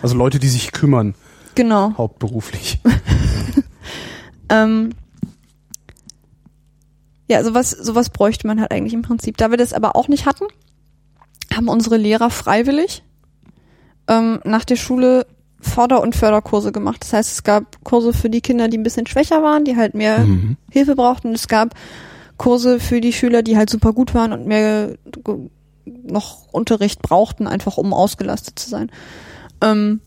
Also Leute, die sich kümmern, Genau. hauptberuflich. Ähm, ja, sowas, sowas bräuchte man halt eigentlich im Prinzip. Da wir das aber auch nicht hatten, haben unsere Lehrer freiwillig ähm, nach der Schule Vorder- und Förderkurse gemacht. Das heißt, es gab Kurse für die Kinder, die ein bisschen schwächer waren, die halt mehr Mhm. Hilfe brauchten. Es gab Kurse für die Schüler, die halt super gut waren und mehr noch Unterricht brauchten, einfach um ausgelastet zu sein. Ähm,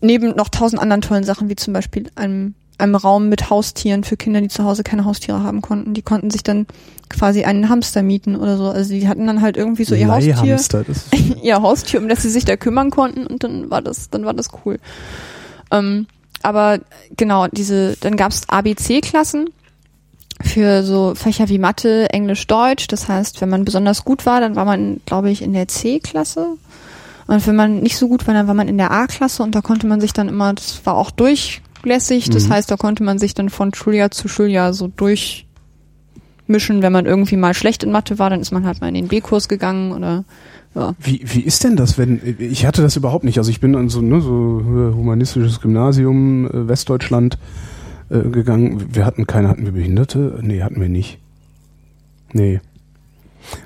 neben noch tausend anderen tollen Sachen, wie zum Beispiel einem, einem Raum mit Haustieren für Kinder, die zu Hause keine Haustiere haben konnten. Die konnten sich dann quasi einen Hamster mieten oder so. Also die hatten dann halt irgendwie so ihr Haustier, ihr Haustier, um das sie sich da kümmern konnten und dann war das, dann war das cool. Ähm, aber genau, diese, dann gab's ABC-Klassen für so Fächer wie Mathe, Englisch, Deutsch. Das heißt, wenn man besonders gut war, dann war man, glaube ich, in der C-Klasse. Und wenn man nicht so gut war, dann war man in der A-Klasse und da konnte man sich dann immer, das war auch durchlässig, das Mhm. heißt, da konnte man sich dann von Schuljahr zu Schuljahr so durchmischen. Wenn man irgendwie mal schlecht in Mathe war, dann ist man halt mal in den B-Kurs gegangen oder ja. Wie, wie ist denn das, wenn, ich hatte das überhaupt nicht, also ich bin an so, ne, so äh, humanistisches Gymnasium, äh, Westdeutschland, äh, gegangen. Wir hatten keine, hatten wir Behinderte? Nee, hatten wir nicht. Nee.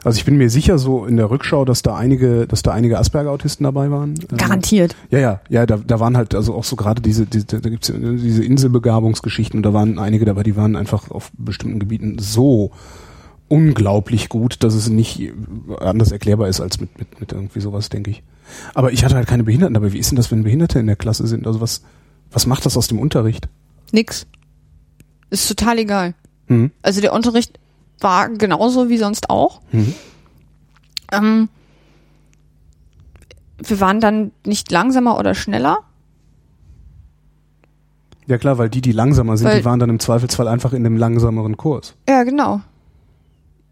Also ich bin mir sicher so in der Rückschau, dass da einige, dass da einige Asperger-Autisten dabei waren. Ähm, Garantiert. Ja, ja, ja, da, da waren halt also auch so gerade diese, diese da gibt's ja diese Inselbegabungsgeschichten und da waren einige dabei, die waren einfach auf bestimmten Gebieten so unglaublich gut, dass es nicht anders erklärbar ist als mit, mit, mit irgendwie sowas, denke ich. Aber ich hatte halt keine Behinderten dabei. Wie ist denn das, wenn Behinderte in der Klasse sind? Also was, was macht das aus dem Unterricht? Nix. Ist total egal. Hm? Also der Unterricht war genauso wie sonst auch. Mhm. Ähm, wir waren dann nicht langsamer oder schneller. Ja klar, weil die, die langsamer sind, Weil- die waren dann im Zweifelsfall einfach in dem langsameren Kurs. Ja, genau.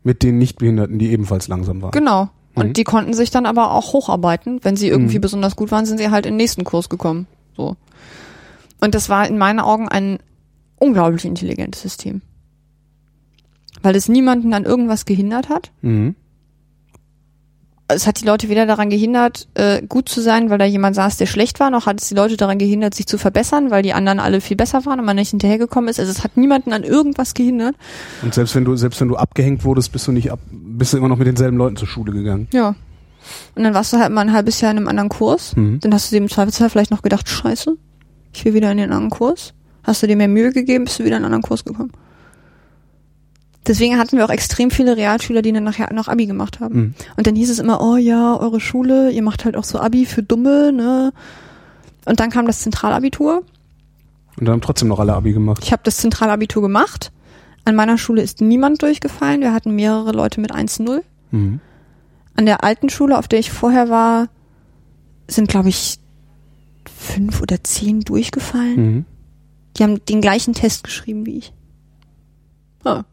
Mit den Nichtbehinderten, die ebenfalls langsam waren. Genau. Und Mhm. die konnten sich dann aber auch hocharbeiten. Wenn sie irgendwie Mhm. besonders gut waren, sind sie halt in den nächsten Kurs gekommen. So. Und das war in meinen Augen ein unglaublich intelligentes System. Weil es niemanden an irgendwas gehindert hat. Mhm. Es hat die Leute weder daran gehindert, äh, gut zu sein, weil da jemand saß, der schlecht war, noch hat es die Leute daran gehindert, sich zu verbessern, weil die anderen alle viel besser waren und man nicht hinterhergekommen ist. Also es hat niemanden an irgendwas gehindert. Und selbst wenn du, selbst wenn du abgehängt wurdest, bist du nicht ab, bist du immer noch mit denselben Leuten zur Schule gegangen. Ja. Und dann warst du halt mal ein halbes Jahr in einem anderen Kurs. Mhm. Dann hast du dir im Zweifelsfall vielleicht noch gedacht, scheiße, ich will wieder in den anderen Kurs. Hast du dir mehr Mühe gegeben, bist du wieder in einen anderen Kurs gekommen. Deswegen hatten wir auch extrem viele Realschüler, die dann nachher noch Abi gemacht haben. Mhm. Und dann hieß es immer, oh ja, eure Schule, ihr macht halt auch so Abi für Dumme, ne? Und dann kam das Zentralabitur. Und dann haben trotzdem noch alle Abi gemacht. Ich habe das Zentralabitur gemacht. An meiner Schule ist niemand durchgefallen. Wir hatten mehrere Leute mit 1-0. Mhm. An der alten Schule, auf der ich vorher war, sind, glaube ich, fünf oder zehn durchgefallen. Mhm. Die haben den gleichen Test geschrieben wie ich. Ah.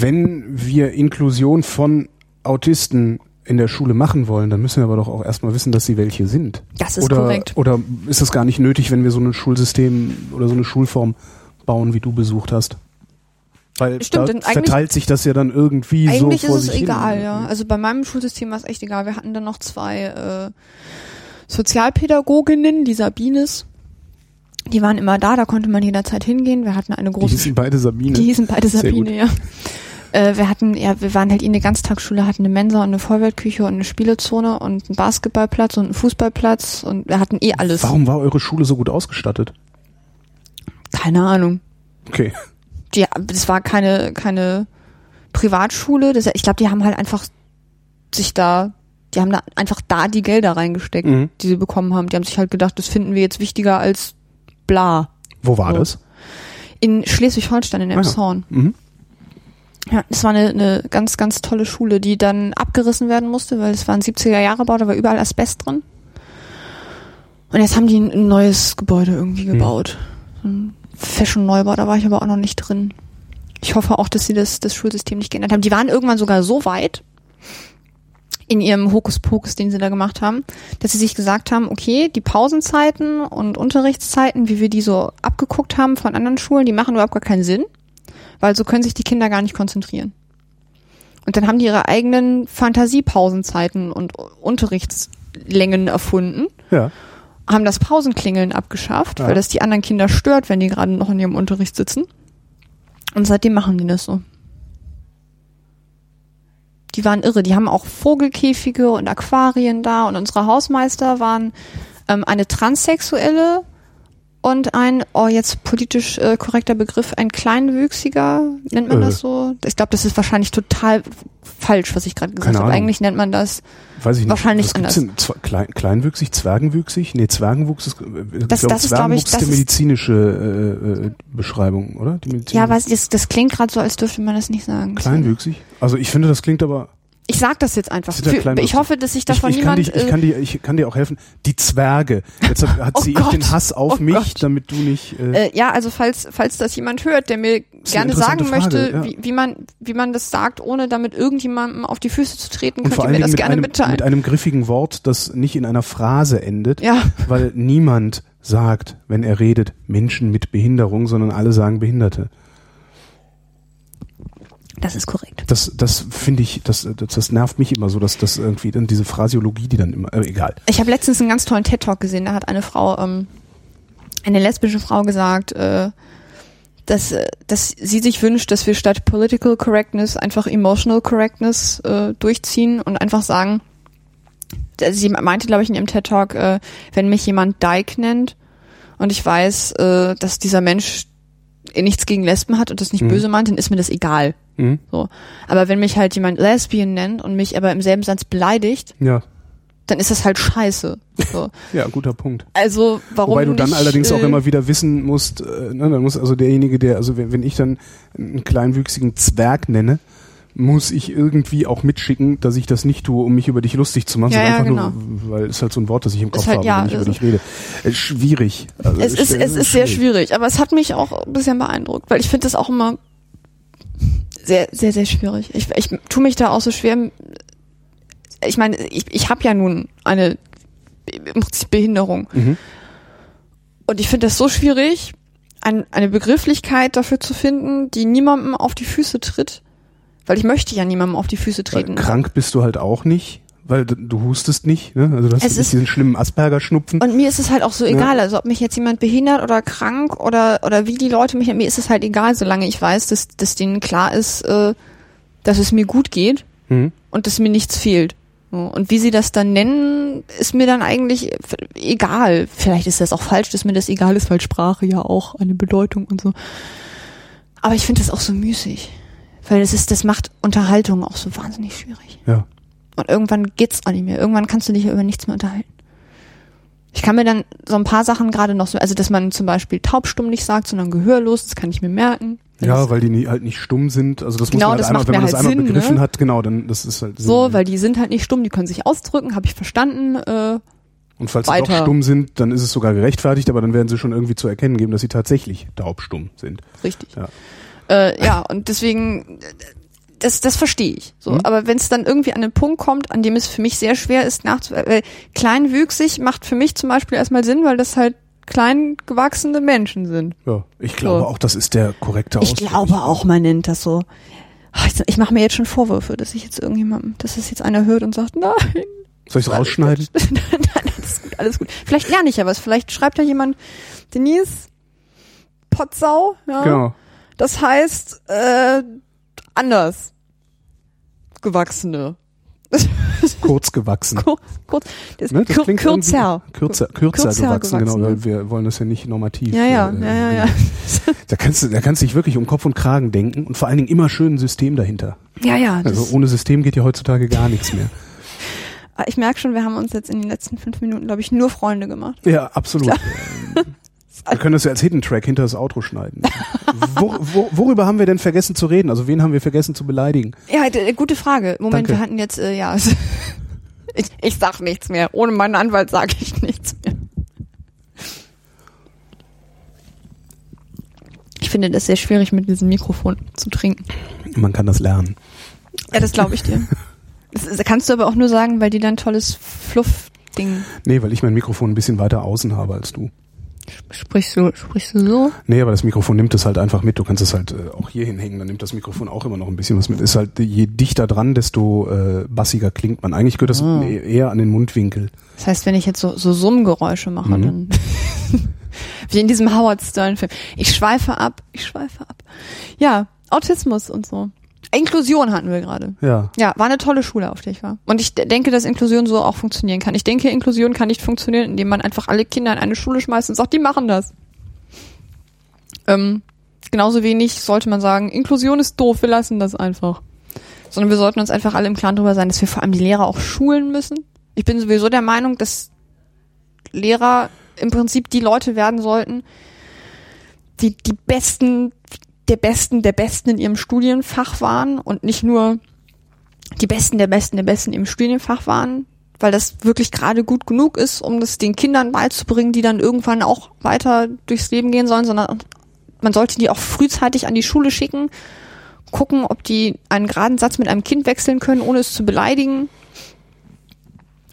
Wenn wir Inklusion von Autisten in der Schule machen wollen, dann müssen wir aber doch auch erstmal wissen, dass sie welche sind. Das ist oder, korrekt. Oder ist es gar nicht nötig, wenn wir so ein Schulsystem oder so eine Schulform bauen, wie du besucht hast? Weil Stimmt, da denn eigentlich- verteilt sich das ja dann irgendwie Eigentlich so vor ist es sich egal, hin. ja. Also bei meinem Schulsystem war es echt egal. Wir hatten dann noch zwei äh, Sozialpädagoginnen, die Sabines. Die waren immer da, da konnte man jederzeit hingehen. Wir hatten eine Die große hießen beide Sabine. Die hießen beide Sabine, ja. Äh, wir hatten, ja, wir waren halt in der Ganztagsschule, hatten eine Mensa und eine Vollwertküche und eine Spielezone und einen Basketballplatz und einen Fußballplatz und wir hatten eh alles. Warum war eure Schule so gut ausgestattet? Keine Ahnung. Okay. Die, das war keine, keine Privatschule. Das, ich glaube, die haben halt einfach sich da, die haben da einfach da die Gelder reingesteckt, Mhm. die sie bekommen haben. Die haben sich halt gedacht, das finden wir jetzt wichtiger als bla. Wo war So. das? In Schleswig-Holstein, in Ah ja. Elmshorn. Mhm. Ja, es war eine, eine ganz, ganz tolle Schule, die dann abgerissen werden musste, weil es war ein 70er-Jahre-Bau, da war überall Asbest drin. Und jetzt haben die ein, neues Gebäude irgendwie gebaut. So Ein Fashion-Neubau, da war ich aber auch noch nicht drin. Ich hoffe auch, dass sie das, das Schulsystem nicht geändert haben. Die waren irgendwann sogar so weit in ihrem Hokuspokus, den sie da gemacht haben, dass sie sich gesagt haben, okay, die Pausenzeiten und Unterrichtszeiten, wie wir die so abgeguckt haben von anderen Schulen, die machen überhaupt gar keinen Sinn weil so können sich die Kinder gar nicht konzentrieren. Und dann haben die ihre eigenen Fantasiepausenzeiten und Unterrichtslängen erfunden, Ja. haben das Pausenklingeln abgeschafft, Ja. weil das die anderen Kinder stört, wenn die gerade noch in ihrem Unterricht sitzen. Und seitdem machen die das so. Die waren irre. Die haben auch Vogelkäfige und Aquarien da und unsere Hausmeister waren ähm, eine Transsexuelle und ein, oh jetzt politisch äh, korrekter Begriff, ein Kleinwüchsiger, nennt man Äh. das so? Ich glaube, das ist wahrscheinlich total falsch, was ich gerade gesagt habe. Eigentlich nennt man das, Weiß ich nicht. Wahrscheinlich Was gibt's denn? Klein, kleinwüchsig, zwergenwüchsig? Nee, Zwergenwuchs ist, äh, Das- ich glaub, das ist, glaub ich, das ist- medizinische äh, äh, Beschreibung, oder? Die ja, weiß ich, das, das klingt gerade so, als dürfte man das nicht sagen. Kleinwüchsig? Also ich finde, das klingt aber. Ich sag das jetzt einfach. Für, ich hoffe, dass sich davon ich, ich, kann niemand. dich, ich, äh, kann dir, ich kann dir auch helfen. Die Zwerge. Jetzt hat, Oh sie Gott. den Hass auf Oh mich, Gott. damit du nicht. Äh, Äh, ja, also falls, falls das jemand hört, der mir gerne sagen möchte, Frage, ja. wie, wie, man, wie man das sagt, ohne damit irgendjemandem auf die Füße zu treten, könnt ihr mir das gerne einem, mitteilen. mit einem griffigen Wort, das nicht in einer Phrase endet, ja, weil niemand sagt, wenn er redet, Menschen mit Behinderung, sondern alle sagen Behinderte. Das ist korrekt. Das, das finde ich, das, das, das nervt mich immer so, dass das irgendwie dann diese Phrasiologie, die dann immer, äh, egal. Ich habe letztens einen ganz tollen TED-Talk gesehen, da hat eine Frau ähm, eine lesbische Frau gesagt, äh, dass, äh, dass sie sich wünscht, dass wir statt Political Correctness einfach Emotional Correctness äh, durchziehen und einfach sagen, sie meinte, glaube ich, in ihrem TED Talk, äh, wenn mich jemand Dyke nennt und ich weiß, äh, dass dieser Mensch nichts gegen Lesben hat und das nicht Mhm. böse meint, dann ist mir das egal. Mhm. So. Aber wenn mich halt jemand Lesbian nennt und mich aber im selben Satz beleidigt, Ja. dann ist das halt scheiße. So. Ja, guter Punkt. Also warum Wobei du dann nicht, allerdings auch äh, immer wieder wissen musst, äh, ne, dann muss also derjenige, der, also wenn, wenn ich dann einen kleinwüchsigen Zwerg nenne, muss ich irgendwie auch mitschicken, dass ich das nicht tue, um mich über dich lustig zu machen, Ja, sondern ja, einfach nur, weil es halt so ein Wort, das ich im Kopf halt, habe, ja, wenn ich über dich rede. Äh, schwierig. Also Es ist, es ist sehr schwierig, aber es hat mich auch ein bisschen beeindruckt, weil ich finde das auch immer sehr, sehr, sehr schwierig. Ich, ich tue mich da auch so schwer. Ich meine, ich, ich habe ja nun eine im Prinzip Behinderung. Mhm. Und ich finde das so schwierig, ein, eine Begrifflichkeit dafür zu finden, die niemandem auf die Füße tritt. Weil ich möchte ja niemandem auf die Füße Weil treten. krank bist du halt auch nicht, weil du hustest nicht, ne? Also du hast nicht ist- diesen schlimmen Asperger-Schnupfen. Und mir ist es halt auch so egal, also ob mich jetzt jemand behindert oder krank oder oder wie die Leute mich, mir ist es halt egal, solange ich weiß, dass, dass denen klar ist, äh, dass es mir gut geht Mhm. und dass mir nichts fehlt. Und wie sie das dann nennen, ist mir dann eigentlich egal. Vielleicht ist das auch falsch, dass mir das egal ist, weil Sprache ja auch eine Bedeutung und so. Aber ich finde das auch so müßig. Weil das ist, das macht Unterhaltung auch so wahnsinnig schwierig. Ja. Und irgendwann geht's auch nicht mehr. Irgendwann kannst du dich über nichts mehr unterhalten. Ich kann mir dann so ein paar Sachen gerade noch so, also dass man zum Beispiel taubstumm nicht sagt, sondern gehörlos, das kann ich mir merken. Ja, weil die nie, halt nicht stumm sind. Also das Genau, muss man halt das einmal, wenn man mir das halt einmal Sinn, begriffen ne? hat, genau, dann das ist halt so, Sinn. weil die sind halt nicht stumm, die können sich ausdrücken, habe ich verstanden. Äh, Und falls sie doch weiter. stumm sind, dann ist es sogar gerechtfertigt, aber dann werden sie schon irgendwie zu erkennen geben, dass sie tatsächlich taubstumm sind. richtig. Ja. Äh, ja, und deswegen, äh, das, das verstehe ich. So, Mhm. aber wenn es dann irgendwie an den Punkt kommt, an dem es für mich sehr schwer ist, nachzu, weil kleinwüchsig macht für mich zum Beispiel erstmal Sinn, weil das halt klein gewachsene Menschen sind. Ja, ich glaube So. auch, das ist der korrekte Ich Ausdruck. glaube auch, man nennt das so. Ach, Ich, ich mache mir jetzt schon Vorwürfe, dass ich jetzt irgendjemandem, dass es jetzt einer hört und sagt, nein, Soll ich es rausschneiden? nein, alles gut, alles gut. Vielleicht lerne ich ja was. Vielleicht schreibt ja jemand, Denise Potsau, ja. Genau. Das heißt, äh, anders. Gewachsene. Kurz gewachsen. Kurz, kurz, das Ne, das kürzer. Kürzer, kürzer, Kürzer gewachsen, genau, gewachsen, weil ne? wir wollen das ja nicht normativ. Ja, ja, äh, ja, ja, ja. Da kannst du, da kannst du dich wirklich um Kopf und Kragen denken und vor allen Dingen immer schön ein System dahinter. Ja, ja. Also ohne System geht ja heutzutage gar nichts mehr. ich merke schon, wir haben uns jetzt in den letzten fünf Minuten, glaube ich, nur Freunde gemacht. Ja, absolut. Wir können das ja als Hidden Track hinter das Outro schneiden. Wo, wo, worüber haben wir denn vergessen zu reden? Also wen haben wir vergessen zu beleidigen? Ja, d- gute Frage. Moment, Danke. wir hatten jetzt, äh, ja. Ich, ich sag nichts mehr. Ohne meinen Anwalt sage ich nichts mehr. Ich finde das sehr schwierig, mit diesem Mikrofon zu trinken. Man kann das lernen. Ja, das glaube ich dir. Das, das kannst du aber auch nur sagen, weil die dann tolles Fluff-Ding. Nee, weil ich mein Mikrofon ein bisschen weiter außen habe als du. Sprichst du, sprichst du so? Nee, aber das Mikrofon nimmt es halt einfach mit. Du kannst es halt äh, auch hier hinhängen, dann nimmt das Mikrofon auch immer noch ein bisschen was mit. Ist halt, je dichter dran, desto äh, bassiger klingt man. Eigentlich gehört das Ah. e- eher an den Mundwinkel. Das heißt, wenn ich jetzt so, so Summgeräusche mache, Mhm. dann. Wie in diesem Howard Stern-Film. Ich schweife ab, ich schweife ab. Ja, Autismus und so. Inklusion hatten wir gerade. Ja. Ja, war eine tolle Schule, auf der ich war. Und ich denke, dass Inklusion so auch funktionieren kann. Ich denke, Inklusion kann nicht funktionieren, indem man einfach alle Kinder in eine Schule schmeißt und sagt, die machen das. Ähm, genauso wenig sollte man sagen, Inklusion ist doof, wir lassen das einfach. Sondern wir sollten uns einfach alle im Klaren darüber sein, dass wir vor allem die Lehrer auch schulen müssen. Ich bin sowieso der Meinung, dass Lehrer im Prinzip die Leute werden sollten, die die besten, der Besten, der Besten in ihrem Studienfach waren und nicht nur die Besten der Besten der Besten im Studienfach waren, weil das wirklich gerade gut genug ist, um das den Kindern beizubringen, die dann irgendwann auch weiter durchs Leben gehen sollen, sondern man sollte die auch frühzeitig an die Schule schicken, gucken, ob die einen geraden Satz mit einem Kind wechseln können, ohne es zu beleidigen.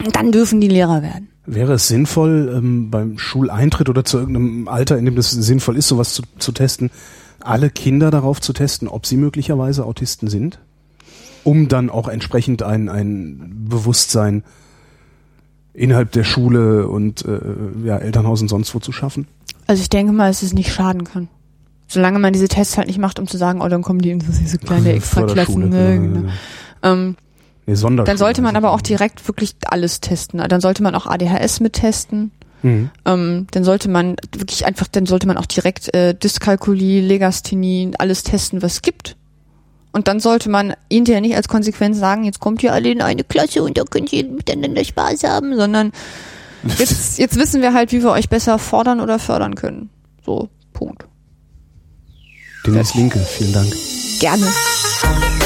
Und dann dürfen die Lehrer werden. Wäre es sinnvoll, ähm, beim Schuleintritt oder zu irgendeinem Alter, in dem das sinnvoll ist, sowas zu, zu testen, alle Kinder darauf zu testen, ob sie möglicherweise Autisten sind? Um dann auch entsprechend ein, ein Bewusstsein innerhalb der Schule und äh, ja, Elternhaus und sonst wo zu schaffen? Also ich denke mal, dass es nicht schaden kann. Solange man diese Tests halt nicht macht, um zu sagen, oh, dann kommen die in so diese kleine Extraklassen. Ne, genau. Ähm, Nee, dann sollte man aber auch direkt wirklich alles testen. Dann sollte man auch ADHS mittesten. Mhm. Ähm, dann sollte man wirklich einfach, dann sollte man auch direkt äh, Dyskalkulie, Legasthenie, alles testen, was es gibt. Und dann sollte man hinterher nicht als Konsequenz sagen, jetzt kommt ihr alle in eine Klasse und da könnt ihr miteinander Spaß haben, sondern jetzt, jetzt wissen wir halt, wie wir euch besser fordern oder fördern können. So, Punkt. Dennis Linke, vielen Dank. Gerne.